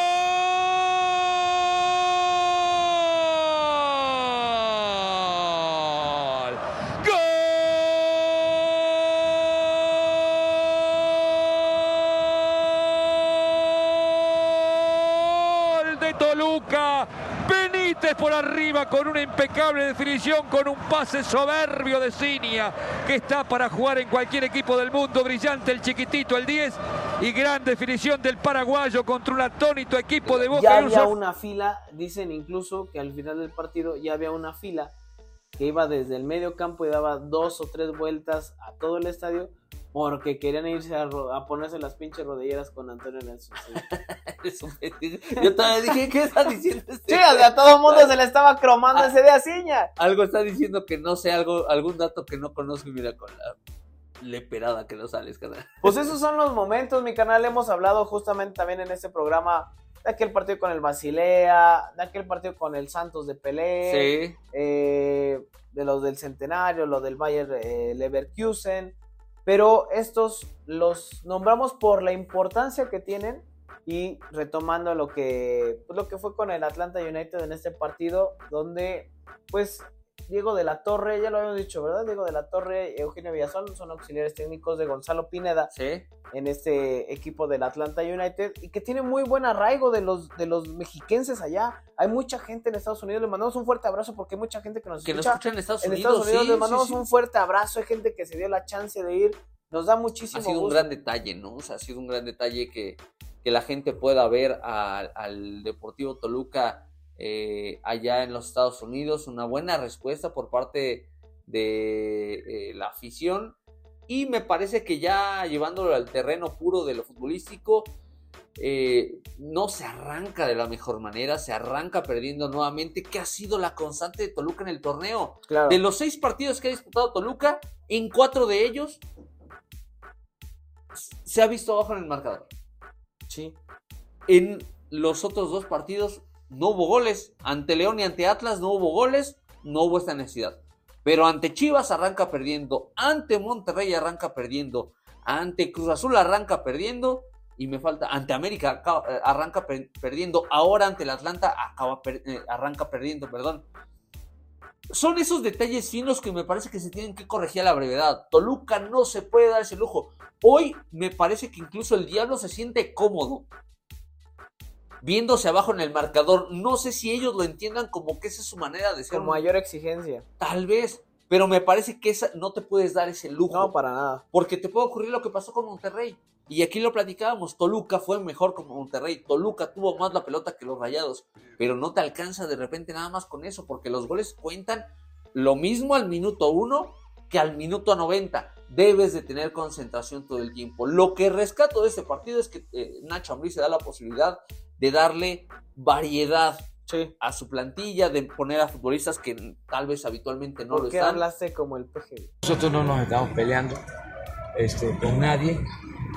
Speaker 6: por arriba con una impecable definición, con un pase soberbio de Cinia, que está para jugar en cualquier equipo del mundo. Brillante el chiquitito, el 10, y gran definición del paraguayo contra un atónito equipo de Boca.
Speaker 1: Ya había una fila, dicen incluso que al final del partido ya había una fila que iba desde el medio campo y daba dos o tres vueltas a todo el estadio porque querían irse a, a ponerse las pinches rodilleras con Antonio Nelson. Sí.
Speaker 2: Yo todavía dije, ¿qué está diciendo este?
Speaker 1: Sí, o sea, a todo el mundo se le estaba cromando
Speaker 2: Ah.
Speaker 1: ese día Ciña.
Speaker 2: Algo está diciendo que no sé, algo, algún dato que no conozco y mira con la leperada que no sales, carnal.
Speaker 1: Pues esos son los momentos, mi canal. Hemos hablado justamente también en este programa de aquel partido con el Basilea, de aquel partido con el Santos de Pelé,
Speaker 2: Sí,
Speaker 1: eh, de los del Centenario, lo del Bayer eh, Leverkusen. Pero estos los nombramos por la importancia que tienen y retomando lo que, pues, lo que fue con el Atlanta United en este partido, donde pues Diego de la Torre, ya lo habíamos dicho, ¿verdad? Diego de la Torre, Eugenio Villazón son auxiliares técnicos de Gonzalo Pineda
Speaker 2: sí.
Speaker 1: en este equipo del Atlanta United y que tiene muy buen arraigo de los, de los mexiquenses allá. Hay mucha gente en Estados Unidos, les mandamos un fuerte abrazo porque hay mucha gente que nos
Speaker 2: Que nos
Speaker 1: escucha
Speaker 2: en Estados
Speaker 1: en
Speaker 2: Unidos.
Speaker 1: Estados Unidos.
Speaker 2: sí,
Speaker 1: les mandamos
Speaker 2: sí.
Speaker 1: un fuerte abrazo, hay gente que se dio la chance de ir, nos da muchísimo
Speaker 2: ha sido un gran detalle, ¿no? O sea, ha sido un gran detalle que, que la gente pueda ver al- al Deportivo Toluca eh, allá en los Estados Unidos. Una buena respuesta por parte de eh, la afición. Y me parece que ya llevándolo al terreno puro de lo futbolístico, eh, no se arranca de la mejor manera, se arranca perdiendo nuevamente, que ha sido la constante de Toluca en el torneo.
Speaker 1: Claro.
Speaker 2: De los seis partidos que ha disputado Toluca, en cuatro de ellos se ha visto abajo en el marcador.
Speaker 1: Sí.
Speaker 2: En los otros dos partidos no hubo goles. Ante León y ante Atlas no hubo goles, no hubo esta necesidad. Pero ante Chivas arranca perdiendo, ante Monterrey arranca perdiendo, ante Cruz Azul arranca perdiendo y me falta, ante América eh, arranca per- perdiendo, ahora ante el Atlanta eh, arranca perdiendo, perdón. Son esos detalles finos que me parece que se tienen que corregir a la brevedad. Toluca no se puede dar ese lujo. Hoy me parece que incluso el diablo se siente cómodo viéndose abajo en el marcador. No sé si ellos lo entiendan como que esa es su manera de ser.
Speaker 1: Con mayor exigencia.
Speaker 2: Tal vez, pero me parece que esa, no te puedes dar ese lujo.
Speaker 1: No, para nada.
Speaker 2: Porque te puede ocurrir lo que pasó con Monterrey. Y aquí lo platicábamos, Toluca fue mejor con Monterrey, Toluca tuvo más la pelota que los Rayados, pero no te alcanza de repente nada más con eso, porque los goles cuentan lo mismo al minuto 1 que al minuto 90. Debes de tener concentración todo el tiempo. Lo que rescato de este partido es que eh, Nacho Ambriz se da la posibilidad de darle variedad
Speaker 1: Sí.
Speaker 2: a su plantilla, de poner a futbolistas que tal vez habitualmente no lo
Speaker 1: ¿Por qué
Speaker 2: están.
Speaker 1: hablaste como el PG?
Speaker 7: Nosotros no nos estamos peleando este, con nadie,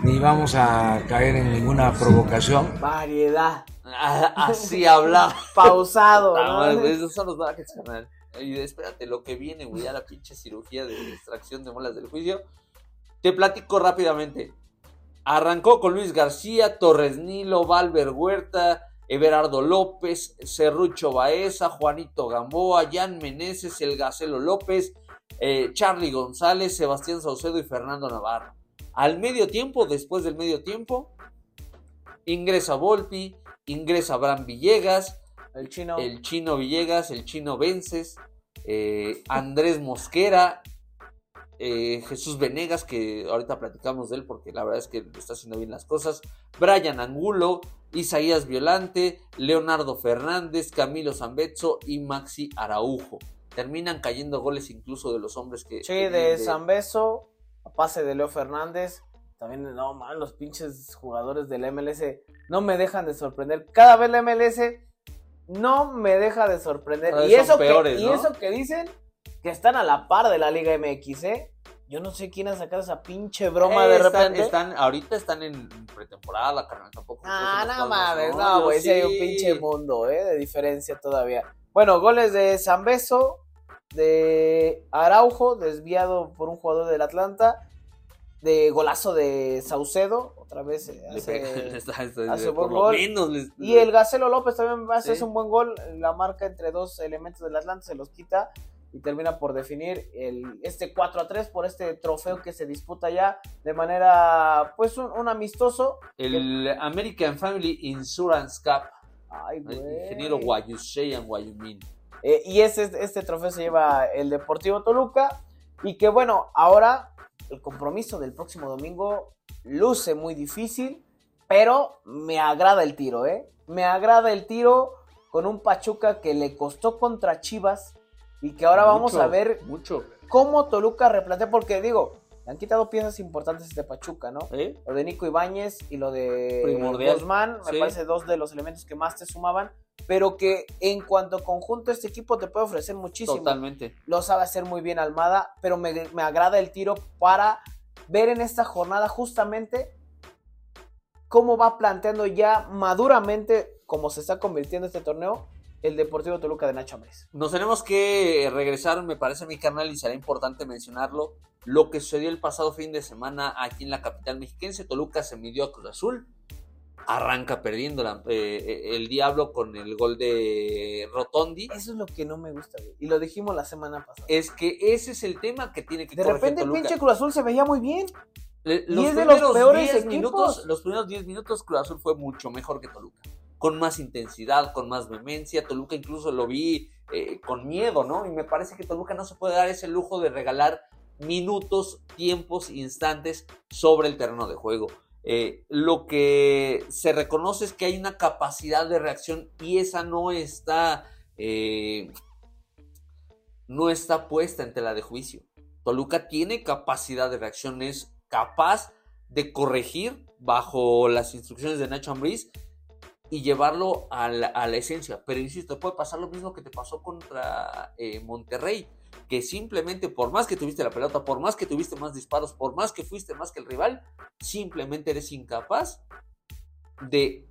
Speaker 7: ni vamos a caer en ninguna provocación.
Speaker 1: Variedad.
Speaker 2: Ah, Así habla.
Speaker 1: Pausado.
Speaker 2: Ah,
Speaker 1: ¿no?
Speaker 2: madre, güey, esos son los brackets, carnal. Y espérate, lo que viene, güey, ya la pinche cirugía de extracción de muelas del juicio. Te platico rápidamente. Arrancó con Luis García, Torres Nilo, Valver Huerta, Everardo López, Cerrucho Baeza, Juanito Gamboa, Jan Meneses, El Gacelo López, eh, Charlie González, Sebastián Saucedo y Fernando Navarro. Al medio tiempo, después del medio tiempo, ingresa Volpi, ingresa Abraham Villegas,
Speaker 1: El chino.
Speaker 2: el chino Villegas, el chino Vences, eh, Andrés Mosquera, eh, Jesús Venegas, que ahorita platicamos de él porque la verdad es que está haciendo bien las cosas, Brian Angulo, Isaías Violante, Leonardo Fernández, Camilo Zambetso y Maxi Araujo. Terminan cayendo goles incluso de los hombres que...
Speaker 1: Sí, de Beso, a pase de Leo Fernández. También, no, man, los pinches jugadores del MLS no me dejan de sorprender. Cada vez la MLS no me deja de sorprender. Y eso,
Speaker 2: peores,
Speaker 1: que, y eso que dicen que están a la par de la Liga MX, ¿eh? Yo no sé quién ha sacado esa pinche broma
Speaker 2: Eh,
Speaker 1: de
Speaker 2: están-
Speaker 1: repente.
Speaker 2: Están, ahorita están en pretemporada, carnal, tampoco.
Speaker 1: Ah, no mames, no, güey, sí hay un pinche mundo, ¿eh? De diferencia todavía. Bueno, goles de San Beso, de Araujo, desviado por un jugador del Atlanta, de golazo de Saucedo, otra vez
Speaker 2: Le
Speaker 1: hace-
Speaker 2: pega- está- está-
Speaker 1: hace
Speaker 2: por
Speaker 1: buen
Speaker 2: lo
Speaker 1: gol.
Speaker 2: menos les-
Speaker 1: Y el Gacelo López también hace
Speaker 2: Sí.
Speaker 1: un buen gol, la marca entre dos elementos del Atlanta se los quita y termina por definir el, este 4 a 3 por este trofeo que se disputa ya de manera, pues, un, un amistoso.
Speaker 2: el American Family Insurance Cup.
Speaker 1: Ay,
Speaker 2: el
Speaker 1: güey.
Speaker 2: ingeniero Guayuseyan Guayumín.
Speaker 1: Eh, y ese, este trofeo se lleva el Deportivo Toluca. Y que bueno, ahora el compromiso del próximo domingo luce muy difícil, pero me agrada el tiro, ¿eh? Me agrada el tiro con un Pachuca que le costó contra Chivas y que ahora vamos a ver
Speaker 2: Mucho.
Speaker 1: cómo Toluca replantea, porque digo, le han quitado piezas importantes de Pachuca, ¿no?
Speaker 2: ¿Eh?
Speaker 1: Lo de Nico Ibáñez y lo de
Speaker 2: Primordial.
Speaker 1: Guzmán, me
Speaker 2: Sí.
Speaker 1: parece dos de los elementos que más te sumaban, pero que en cuanto a conjunto este equipo te puede ofrecer muchísimo.
Speaker 2: Totalmente.
Speaker 1: Lo sabe hacer muy bien Almada, pero me, me agrada el tiro para ver en esta jornada justamente cómo va planteando ya maduramente, como se está convirtiendo este torneo, el Deportivo Toluca de Nacho Ambriz.
Speaker 2: Nos tenemos que regresar, me parece, mi carnal, y será importante mencionarlo. Lo que sucedió el pasado fin de semana aquí en la capital mexiquense. Toluca se midió a Cruz Azul. Arranca perdiendo la- eh, el Diablo con el gol de Rotondi.
Speaker 1: Eso es lo que no me gusta, güey. Y lo dijimos la semana pasada.
Speaker 2: Es que ese es el tema que tiene que
Speaker 1: De repente el pinche Cruz Azul se veía muy bien.
Speaker 2: Le-
Speaker 1: Y de los peores
Speaker 2: 10
Speaker 1: equipos.
Speaker 2: minutos, los primeros 10 minutos Cruz Azul fue mucho mejor que Toluca. Con más intensidad, con más vehemencia. Toluca incluso lo vi eh, con miedo, ¿no? Y me parece que Toluca no se puede dar ese lujo de regalar minutos, tiempos, instantes sobre el terreno de juego. Eh, lo que se reconoce es que hay una capacidad de reacción y esa no está, eh, no está puesta en tela de juicio. Toluca tiene capacidad de reacción, es capaz de corregir bajo las instrucciones de Nacho Ambriz y llevarlo a la, a la esencia. Pero insisto, puede pasar lo mismo que te pasó contra eh, Monterrey, que simplemente por más que tuviste la pelota, por más que tuviste más disparos, por más que fuiste más que el rival, simplemente eres incapaz de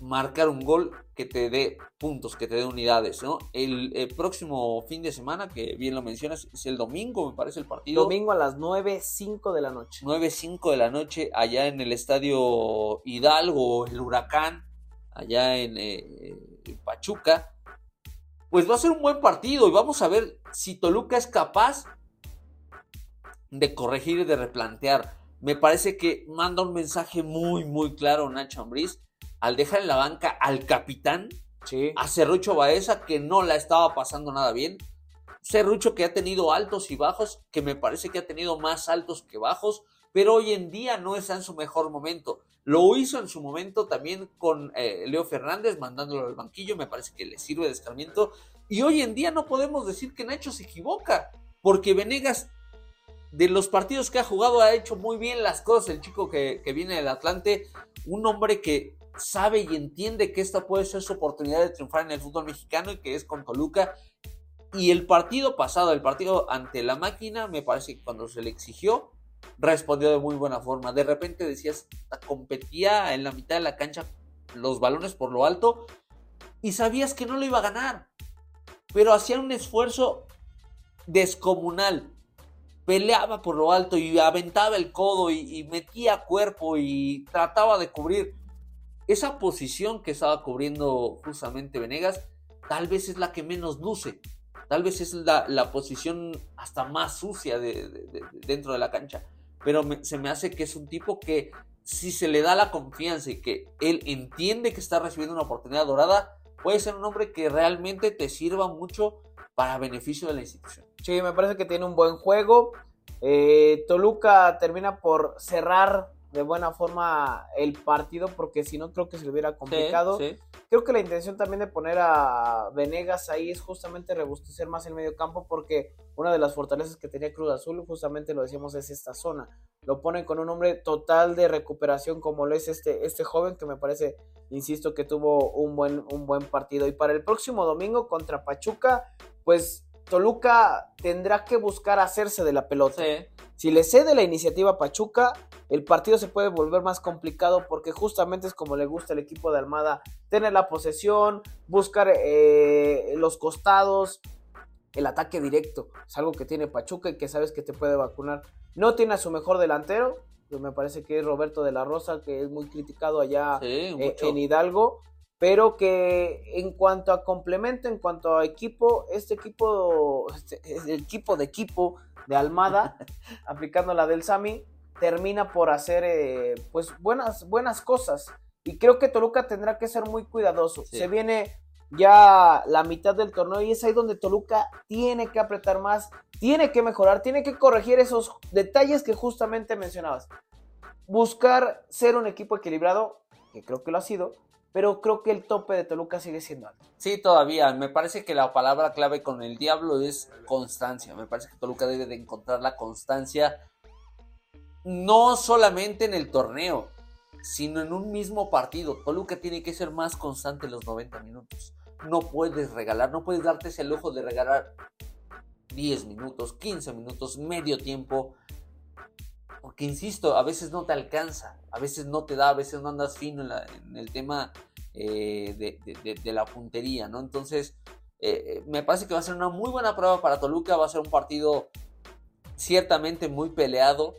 Speaker 2: marcar un gol que te dé puntos, que te dé unidades, ¿no? El, el próximo fin de semana, que bien lo mencionas, es el domingo, me parece el partido.
Speaker 1: Domingo a las 9.05 de la noche.
Speaker 2: 9.05 de la noche allá en el estadio Hidalgo, el Huracán, allá en, eh, en Pachuca. Pues va a ser un buen partido y vamos a ver si Toluca es capaz de corregir y de replantear. Me parece que manda un mensaje muy, muy claro Nacho Ambriz al dejar en la banca al capitán,
Speaker 1: Sí.
Speaker 2: a Cerrucho Baeza, que no la estaba pasando nada bien. Cerrucho que ha tenido altos y bajos, que me parece que ha tenido más altos que bajos, pero hoy en día no está en su mejor momento. Lo hizo en su momento también con eh, Leo Fernández, mandándolo al banquillo, me parece que le sirve de escarmiento. Y hoy en día no podemos decir que Nacho se equivoca, porque Venegas, de los partidos que ha jugado, ha hecho muy bien las cosas. El chico que, que viene del Atlante, un hombre que sabe y entiende que esta puede ser su oportunidad de triunfar en el fútbol mexicano y que es con Toluca. Y el partido pasado, el partido ante la máquina, me parece que cuando se le exigió, respondió de muy buena forma. De repente decías, competía en la mitad de la cancha los balones por lo alto y sabías que no lo iba a ganar. Pero hacía un esfuerzo descomunal. Peleaba por lo alto y aventaba el codo y, metía cuerpo y trataba de cubrir. Esa posición que estaba cubriendo justamente Venegas, tal vez es la que menos luce. Tal vez es la, posición hasta más sucia de, de- de- dentro de la cancha. Pero me- se me hace que es un tipo que si se le da la confianza y que él entiende que está recibiendo una oportunidad dorada, puede ser un hombre que realmente te sirva mucho para beneficio de la institución.
Speaker 1: Sí, me parece que tiene un buen juego. Eh, Toluca termina por cerrar de buena forma el partido porque si no creo que se le hubiera complicado.
Speaker 2: Sí, sí.
Speaker 1: Creo que la intención también de poner a Venegas ahí es justamente rebustecer más el medio campo porque una de las fortalezas que tenía Cruz Azul, justamente lo decíamos, es esta zona. Lo ponen con un hombre total de recuperación como lo es este, este joven que me parece, insisto, que tuvo un buen, un buen partido. Y para el próximo domingo contra Pachuca, pues Toluca tendrá que buscar hacerse de la pelota.
Speaker 2: Sí.
Speaker 1: Si le cede la iniciativa a Pachuca, el partido se puede volver más complicado porque justamente es como le gusta al equipo de Almada tener la posesión, buscar eh, los costados, el ataque directo. Es algo que tiene Pachuca y que sabes que te puede vacunar. No tiene a su mejor delantero, que me parece que es Roberto de la Rosa, que es muy criticado allá
Speaker 2: Sí,
Speaker 1: eh, en Hidalgo, pero que en cuanto a complemento, en cuanto a equipo, este equipo, este, el equipo de equipo de Almada, aplicando la del Sami, termina por hacer eh, pues buenas, buenas cosas. Y creo que Toluca tendrá que ser muy cuidadoso.
Speaker 2: Sí.
Speaker 1: Se viene ya la mitad del torneo y es ahí donde Toluca tiene que apretar más, tiene que mejorar, tiene que corregir esos detalles que justamente mencionabas. Buscar ser un equipo equilibrado, que creo que lo ha sido, pero creo que el tope de Toluca sigue siendo alto.
Speaker 2: Sí, todavía. Me parece que la palabra clave con el diablo es constancia. Me parece que Toluca debe de encontrar la constancia no solamente en el torneo, sino en un mismo partido. Toluca tiene que ser más constante los 90 minutos. No puedes regalar, no puedes darte ese lujo de regalar 10 minutos, 15 minutos, medio tiempo. Porque insisto, a veces no te alcanza, a veces no te da, a veces no andas fino en, la- en el tema eh, de, de- de- de la puntería, ¿no? Entonces, eh, eh, me parece que va a ser una muy buena prueba para Toluca, va a ser un partido ciertamente muy peleado,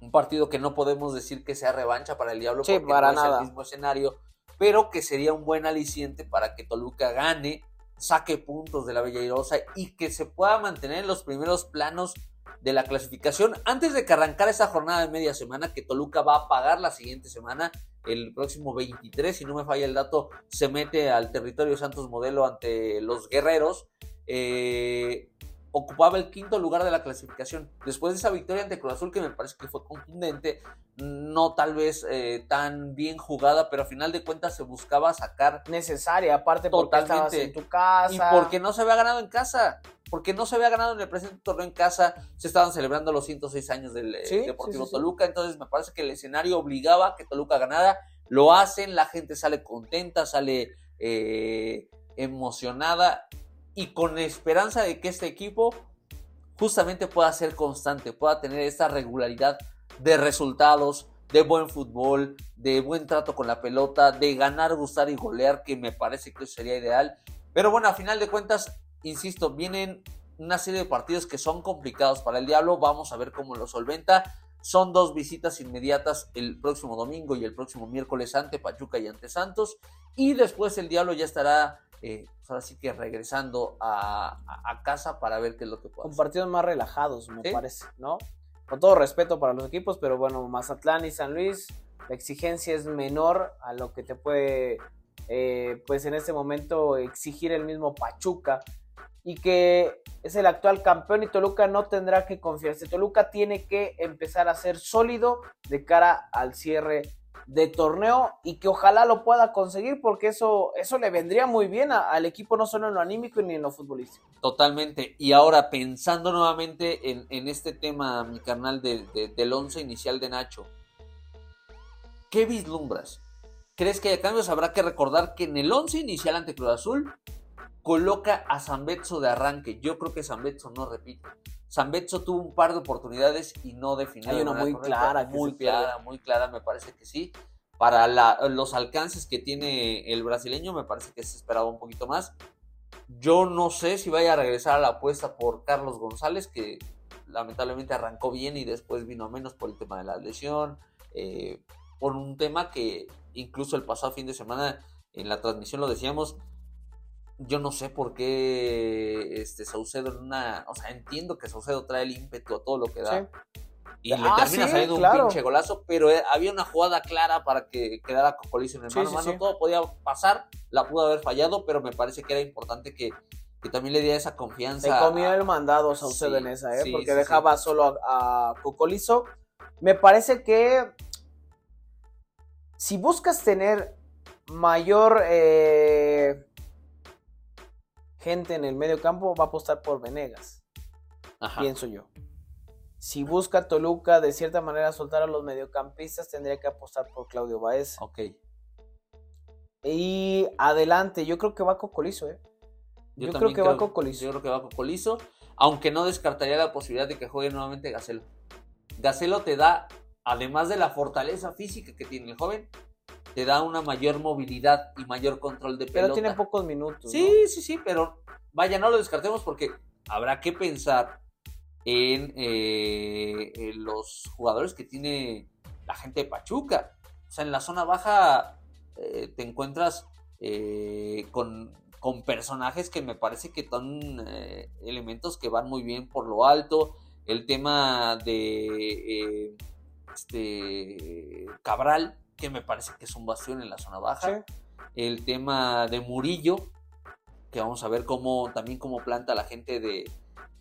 Speaker 2: un partido que no podemos decir que sea revancha para el Diablo
Speaker 1: Sí,
Speaker 2: porque
Speaker 1: para
Speaker 2: no es
Speaker 1: nada.
Speaker 2: el mismo escenario, pero que sería un buen aliciente para que Toluca gane, saque puntos de la Bella Irosa y que se pueda mantener en los primeros planos de la clasificación. Antes de que arrancara esa jornada de media semana que Toluca va a pagar la siguiente semana el próximo 23 si no me falla el dato se mete al territorio Santos Modelo ante los guerreros. Eh, ocupaba el quinto lugar de la clasificación después de esa victoria ante Cruz Azul que me parece que fue contundente no tal vez eh, tan bien jugada pero a final de cuentas se buscaba sacar
Speaker 1: Necesaria, aparte porque estabas en tu casa.
Speaker 2: y porque no se había ganado en casa. Porque no se había ganado en el presente torneo en casa. Se estaban celebrando los 106 años del eh,
Speaker 1: Sí,
Speaker 2: Deportivo
Speaker 1: sí, sí, sí.
Speaker 2: Toluca. Entonces me parece que el escenario obligaba a que Toluca ganara. Lo hacen, la gente sale contenta, sale eh, emocionada y con esperanza de que este equipo justamente pueda ser constante, pueda tener esta regularidad de resultados, de buen fútbol, de buen trato con la pelota, de ganar, gustar y golear, que me parece que sería ideal. Pero bueno, a final de cuentas, insisto, vienen una serie de partidos que son complicados para el Diablo. Vamos a ver cómo lo solventa. Son dos visitas inmediatas el próximo domingo y el próximo miércoles ante Pachuca y ante Santos. Y después el Diablo ya estará, eh, pues ahora sí que regresando a, a- a casa para ver qué es lo que puede
Speaker 1: con partidos más relajados, me
Speaker 2: Sí.
Speaker 1: parece, ¿no? Con todo respeto para los equipos, pero bueno, Mazatlán y San Luis, la exigencia es menor a lo que te puede, eh, pues en este momento, exigir el mismo Pachuca. Y que es el actual campeón y Toluca no tendrá que confiarse. Toluca tiene que empezar a ser sólido de cara al cierre de torneo y que ojalá lo pueda conseguir porque eso, eso le vendría muy bien al equipo, no solo en lo anímico ni en lo futbolístico.
Speaker 2: Totalmente. Y ahora pensando nuevamente en, en este tema, mi carnal, de- de- del once inicial de Nacho, ¿qué vislumbras? ¿Crees que haya cambios? Habrá que recordar que en el once inicial ante Cruz Azul coloca a Zambetso de arranque. Yo creo que Zambetso no repite. San Betso tuvo un par de oportunidades y no definió.
Speaker 1: Hay una muy
Speaker 2: correcta.
Speaker 1: clara
Speaker 2: muy clara, muy clara, me parece que sí. Para la- los alcances que tiene el brasileño, me parece que se esperaba un poquito más. Yo no sé si vaya a regresar a la apuesta por Carlos González, que lamentablemente arrancó bien y después vino a menos por el tema de la lesión, eh, por un tema que incluso el pasado fin de semana en la transmisión lo decíamos, yo no sé por qué este Saucedo en una, o sea, entiendo que Saucedo trae el ímpetu a todo lo que da.
Speaker 1: Sí.
Speaker 2: Y le
Speaker 1: Ah,
Speaker 2: termina
Speaker 1: sí,
Speaker 2: saliendo
Speaker 1: claro.
Speaker 2: un pinche golazo, pero eh, había una jugada clara para que quedara Cocolizo en el
Speaker 1: Sí,
Speaker 2: mano a mano. Todo podía pasar, la pudo haber fallado, pero me parece que era importante que, que también le diera esa
Speaker 1: Se
Speaker 2: confianza.
Speaker 1: comió
Speaker 2: a-
Speaker 1: el mandado Saucedo en esa, ¿eh? porque dejaba solo a, a Cocolizo. Me parece que si buscas tener mayor eh, gente en el medio campo, va a apostar por Venegas,
Speaker 2: Ajá.
Speaker 1: pienso yo. Si busca Toluca de cierta manera soltar a los mediocampistas, tendría que apostar por Claudio Baez.
Speaker 2: Ok.
Speaker 1: Y adelante, yo creo que va Cocolizo, ¿eh? Yo, creo
Speaker 2: también
Speaker 1: que va Cocolizo.
Speaker 2: Yo creo que va Cocolizo, aunque no descartaría la posibilidad de que juegue nuevamente Gacelo. Gacelo te da, además de la fortaleza física que tiene el joven, te da una mayor movilidad y mayor control de
Speaker 1: Pero
Speaker 2: pelota.
Speaker 1: tiene pocos minutos. ¿no?
Speaker 2: Sí, sí, sí, pero vaya, no lo descartemos porque habrá que pensar en, eh, en los jugadores que tiene la gente de Pachuca. O sea, en la zona baja eh, te encuentras eh, con, con personajes que me parece que son eh, elementos que van muy bien por lo alto. El tema de este Cabral, que me parece que es un bastión en la zona baja
Speaker 1: Sí.
Speaker 2: el tema de Murillo, que vamos a ver cómo también cómo planta la gente de,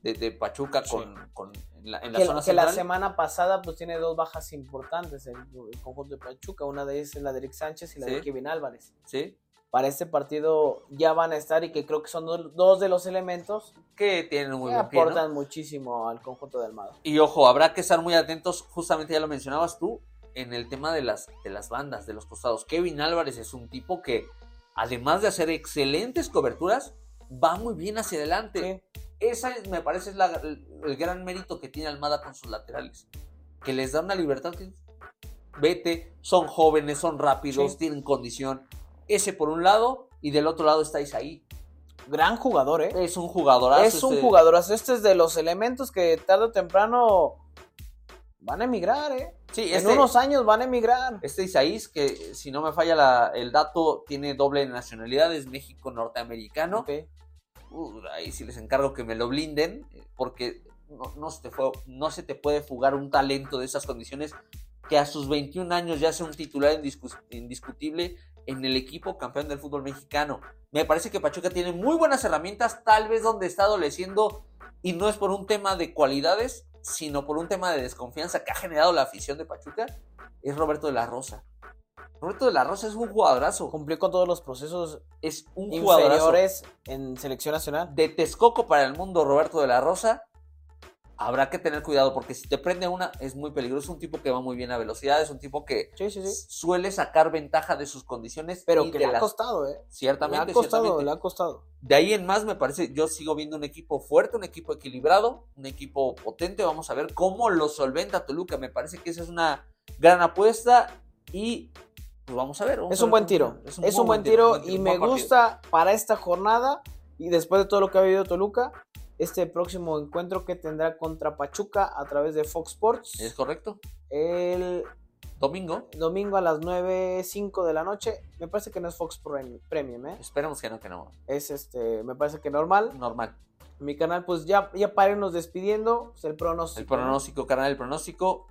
Speaker 2: de, de Pachuca
Speaker 1: Sí.
Speaker 2: con, con- en la, en la
Speaker 1: que,
Speaker 2: zona
Speaker 1: que la semana pasada pues tiene dos bajas importantes el, el conjunto de Pachuca, una de ellas es la de Eric Sánchez y la de. Kevin Álvarez.
Speaker 2: ¿sí?
Speaker 1: Para este partido ya van a estar y que creo que son do- dos de los elementos
Speaker 2: que tienen muy
Speaker 1: que
Speaker 2: buen pie, ¿no?
Speaker 1: aportan muchísimo al conjunto de Almada.
Speaker 2: Y ojo, habrá que estar muy atentos, justamente ya lo mencionabas tú, en el tema de las, de las bandas, de los costados. Kevin Álvarez es un tipo que, además de hacer excelentes coberturas, va muy bien hacia adelante.
Speaker 1: Sí.
Speaker 2: Esa es- me parece es la- el, el gran mérito que tiene Almada con sus laterales. Que les da una libertad que vete, son jóvenes, son rápidos,
Speaker 1: Sí.
Speaker 2: tienen condición. Ese por un lado, y del otro lado está Isaí.
Speaker 1: Gran jugador, ¿eh?
Speaker 2: Es un jugadorazo.
Speaker 1: es un
Speaker 2: este-
Speaker 1: jugadorazo. Este es de los elementos que tarde o temprano van a emigrar, ¿eh?
Speaker 2: Sí,
Speaker 1: En
Speaker 2: este,
Speaker 1: unos años van a emigrar.
Speaker 2: este Isaís, que si no me falla la- el dato, tiene doble nacionalidad, es México-norteamericano. Uh, ahí sí les encargo que me lo blinden, eh, porque no, no se te fue- no se te puede fugar un talento de esas condiciones que a sus 21 años ya sea un titular indiscutible en el equipo campeón del fútbol mexicano. Me parece que Pachuca tiene muy buenas herramientas, tal vez donde está adoleciendo, y no es por un tema de cualidades, sino por un tema de desconfianza que ha generado la afición de Pachuca, es Roberto de la Rosa. Roberto de la Rosa es un jugadorazo,
Speaker 1: Cumplió con todos los procesos
Speaker 2: es un jugadorazo
Speaker 1: inferiores en selección nacional.
Speaker 2: de Texcoco para el mundo Roberto de la Rosa, habrá que tener cuidado porque si te prende una es muy peligroso. Es un tipo que va muy bien a velocidad, es un tipo que
Speaker 1: Sí, sí, sí.
Speaker 2: suele sacar ventaja de sus condiciones.
Speaker 1: Pero que le ha costado, ¿eh? Le
Speaker 2: Ciertamente,
Speaker 1: ha costado,
Speaker 2: ciertamente.
Speaker 1: le ha costado.
Speaker 2: De ahí en más me parece, yo sigo viendo un equipo fuerte, un equipo equilibrado, un equipo potente. Vamos a ver cómo lo solventa Toluca. Me parece que esa es una gran apuesta y pues vamos a ver. vamos
Speaker 1: Es
Speaker 2: a
Speaker 1: un
Speaker 2: ver
Speaker 1: buen tiro. Es un, buen tiro, y me
Speaker 2: partido.
Speaker 1: gusta para esta jornada y después de todo lo que ha vivido Toluca, este próximo encuentro que tendrá contra Pachuca a través de Fox Sports
Speaker 2: ¿Es correcto?
Speaker 1: el
Speaker 2: Domingo.
Speaker 1: domingo a las 9.05 de la noche. Me parece que no es Fox Prem- Premium, ¿eh?
Speaker 2: Esperemos que no, que no.
Speaker 1: Es este, me parece que normal.
Speaker 2: Normal.
Speaker 1: Mi canal, pues ya, ya para irnos despidiendo, pues, el pronóstico.
Speaker 2: El pronóstico, carnal, el pronóstico.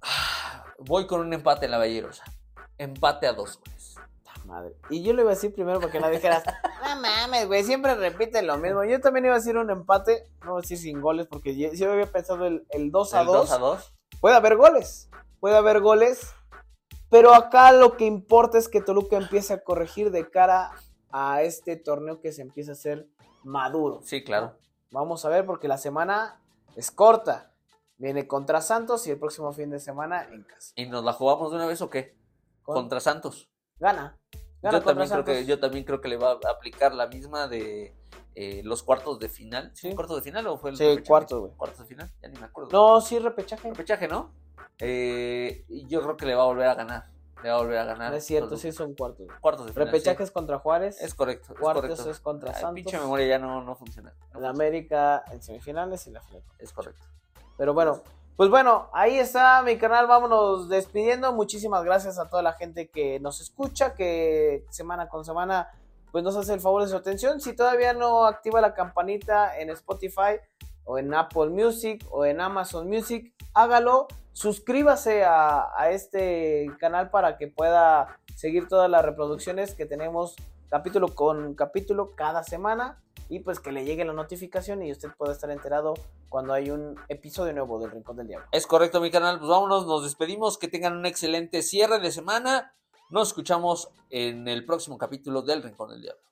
Speaker 2: Voy con un empate en la Vallerosa. Empate a dos goles.
Speaker 1: Madre. Y yo le iba a decir primero para que no dijeras, no mames, güey, siempre repiten lo mismo. Yo también iba a decir un empate, no voy a decir sin goles, porque yo, yo había pensado el, el 2 a
Speaker 2: El
Speaker 1: 2.
Speaker 2: 2 a 2.
Speaker 1: Puede haber goles, puede haber goles, pero acá lo que importa es que Toluca empiece a corregir de cara a este torneo que se empieza a hacer maduro.
Speaker 2: Sí, claro.
Speaker 1: Vamos a ver, porque la semana es corta. Viene contra Santos y el próximo fin de semana en casa.
Speaker 2: ¿Y nos la jugamos de una vez o qué?
Speaker 1: Con-
Speaker 2: Contra Santos.
Speaker 1: Gana. Gana
Speaker 2: Yo también, creo que, yo también creo que le va a aplicar la misma de eh, los cuartos de final. ¿Sí?
Speaker 1: Sí.
Speaker 2: ¿Cuartos de final o fue el
Speaker 1: Sí,
Speaker 2: repechaje?
Speaker 1: cuartos, güey.
Speaker 2: Cuartos de final, ya ni me acuerdo.
Speaker 1: No, sí, repechaje.
Speaker 2: Repechaje, ¿no? Eh, y yo creo que le va a volver a ganar. Le va a volver a ganar.
Speaker 1: No es cierto, sí son cuartos.
Speaker 2: Cuartos de final.
Speaker 1: Repechaje
Speaker 2: sí.
Speaker 1: es contra Juárez.
Speaker 2: Es correcto. Es
Speaker 1: Cuartos
Speaker 2: correcto.
Speaker 1: es contra
Speaker 2: Ay,
Speaker 1: Santos.
Speaker 2: pinche memoria ya no, no funciona. No
Speaker 1: La
Speaker 2: funciona.
Speaker 1: América en semifinales y la final.
Speaker 2: Es correcto.
Speaker 1: Pero bueno, pues bueno, ahí está mi canal, vámonos despidiendo. Muchísimas gracias a toda la gente que nos escucha, que semana con semana pues nos hace el favor de su atención. Si todavía no activa la campanita en Spotify o en Apple Music o en Amazon Music, hágalo. Suscríbase a, a este canal para que pueda seguir todas las reproducciones que tenemos capítulo con capítulo cada semana y pues que le llegue la notificación y usted pueda estar enterado cuando hay un episodio nuevo del Rincón del Diablo.
Speaker 2: Es correcto, mi canal. Pues vámonos, nos despedimos. Que tengan un excelente cierre de semana. Nos escuchamos en el próximo capítulo del Rincón del Diablo.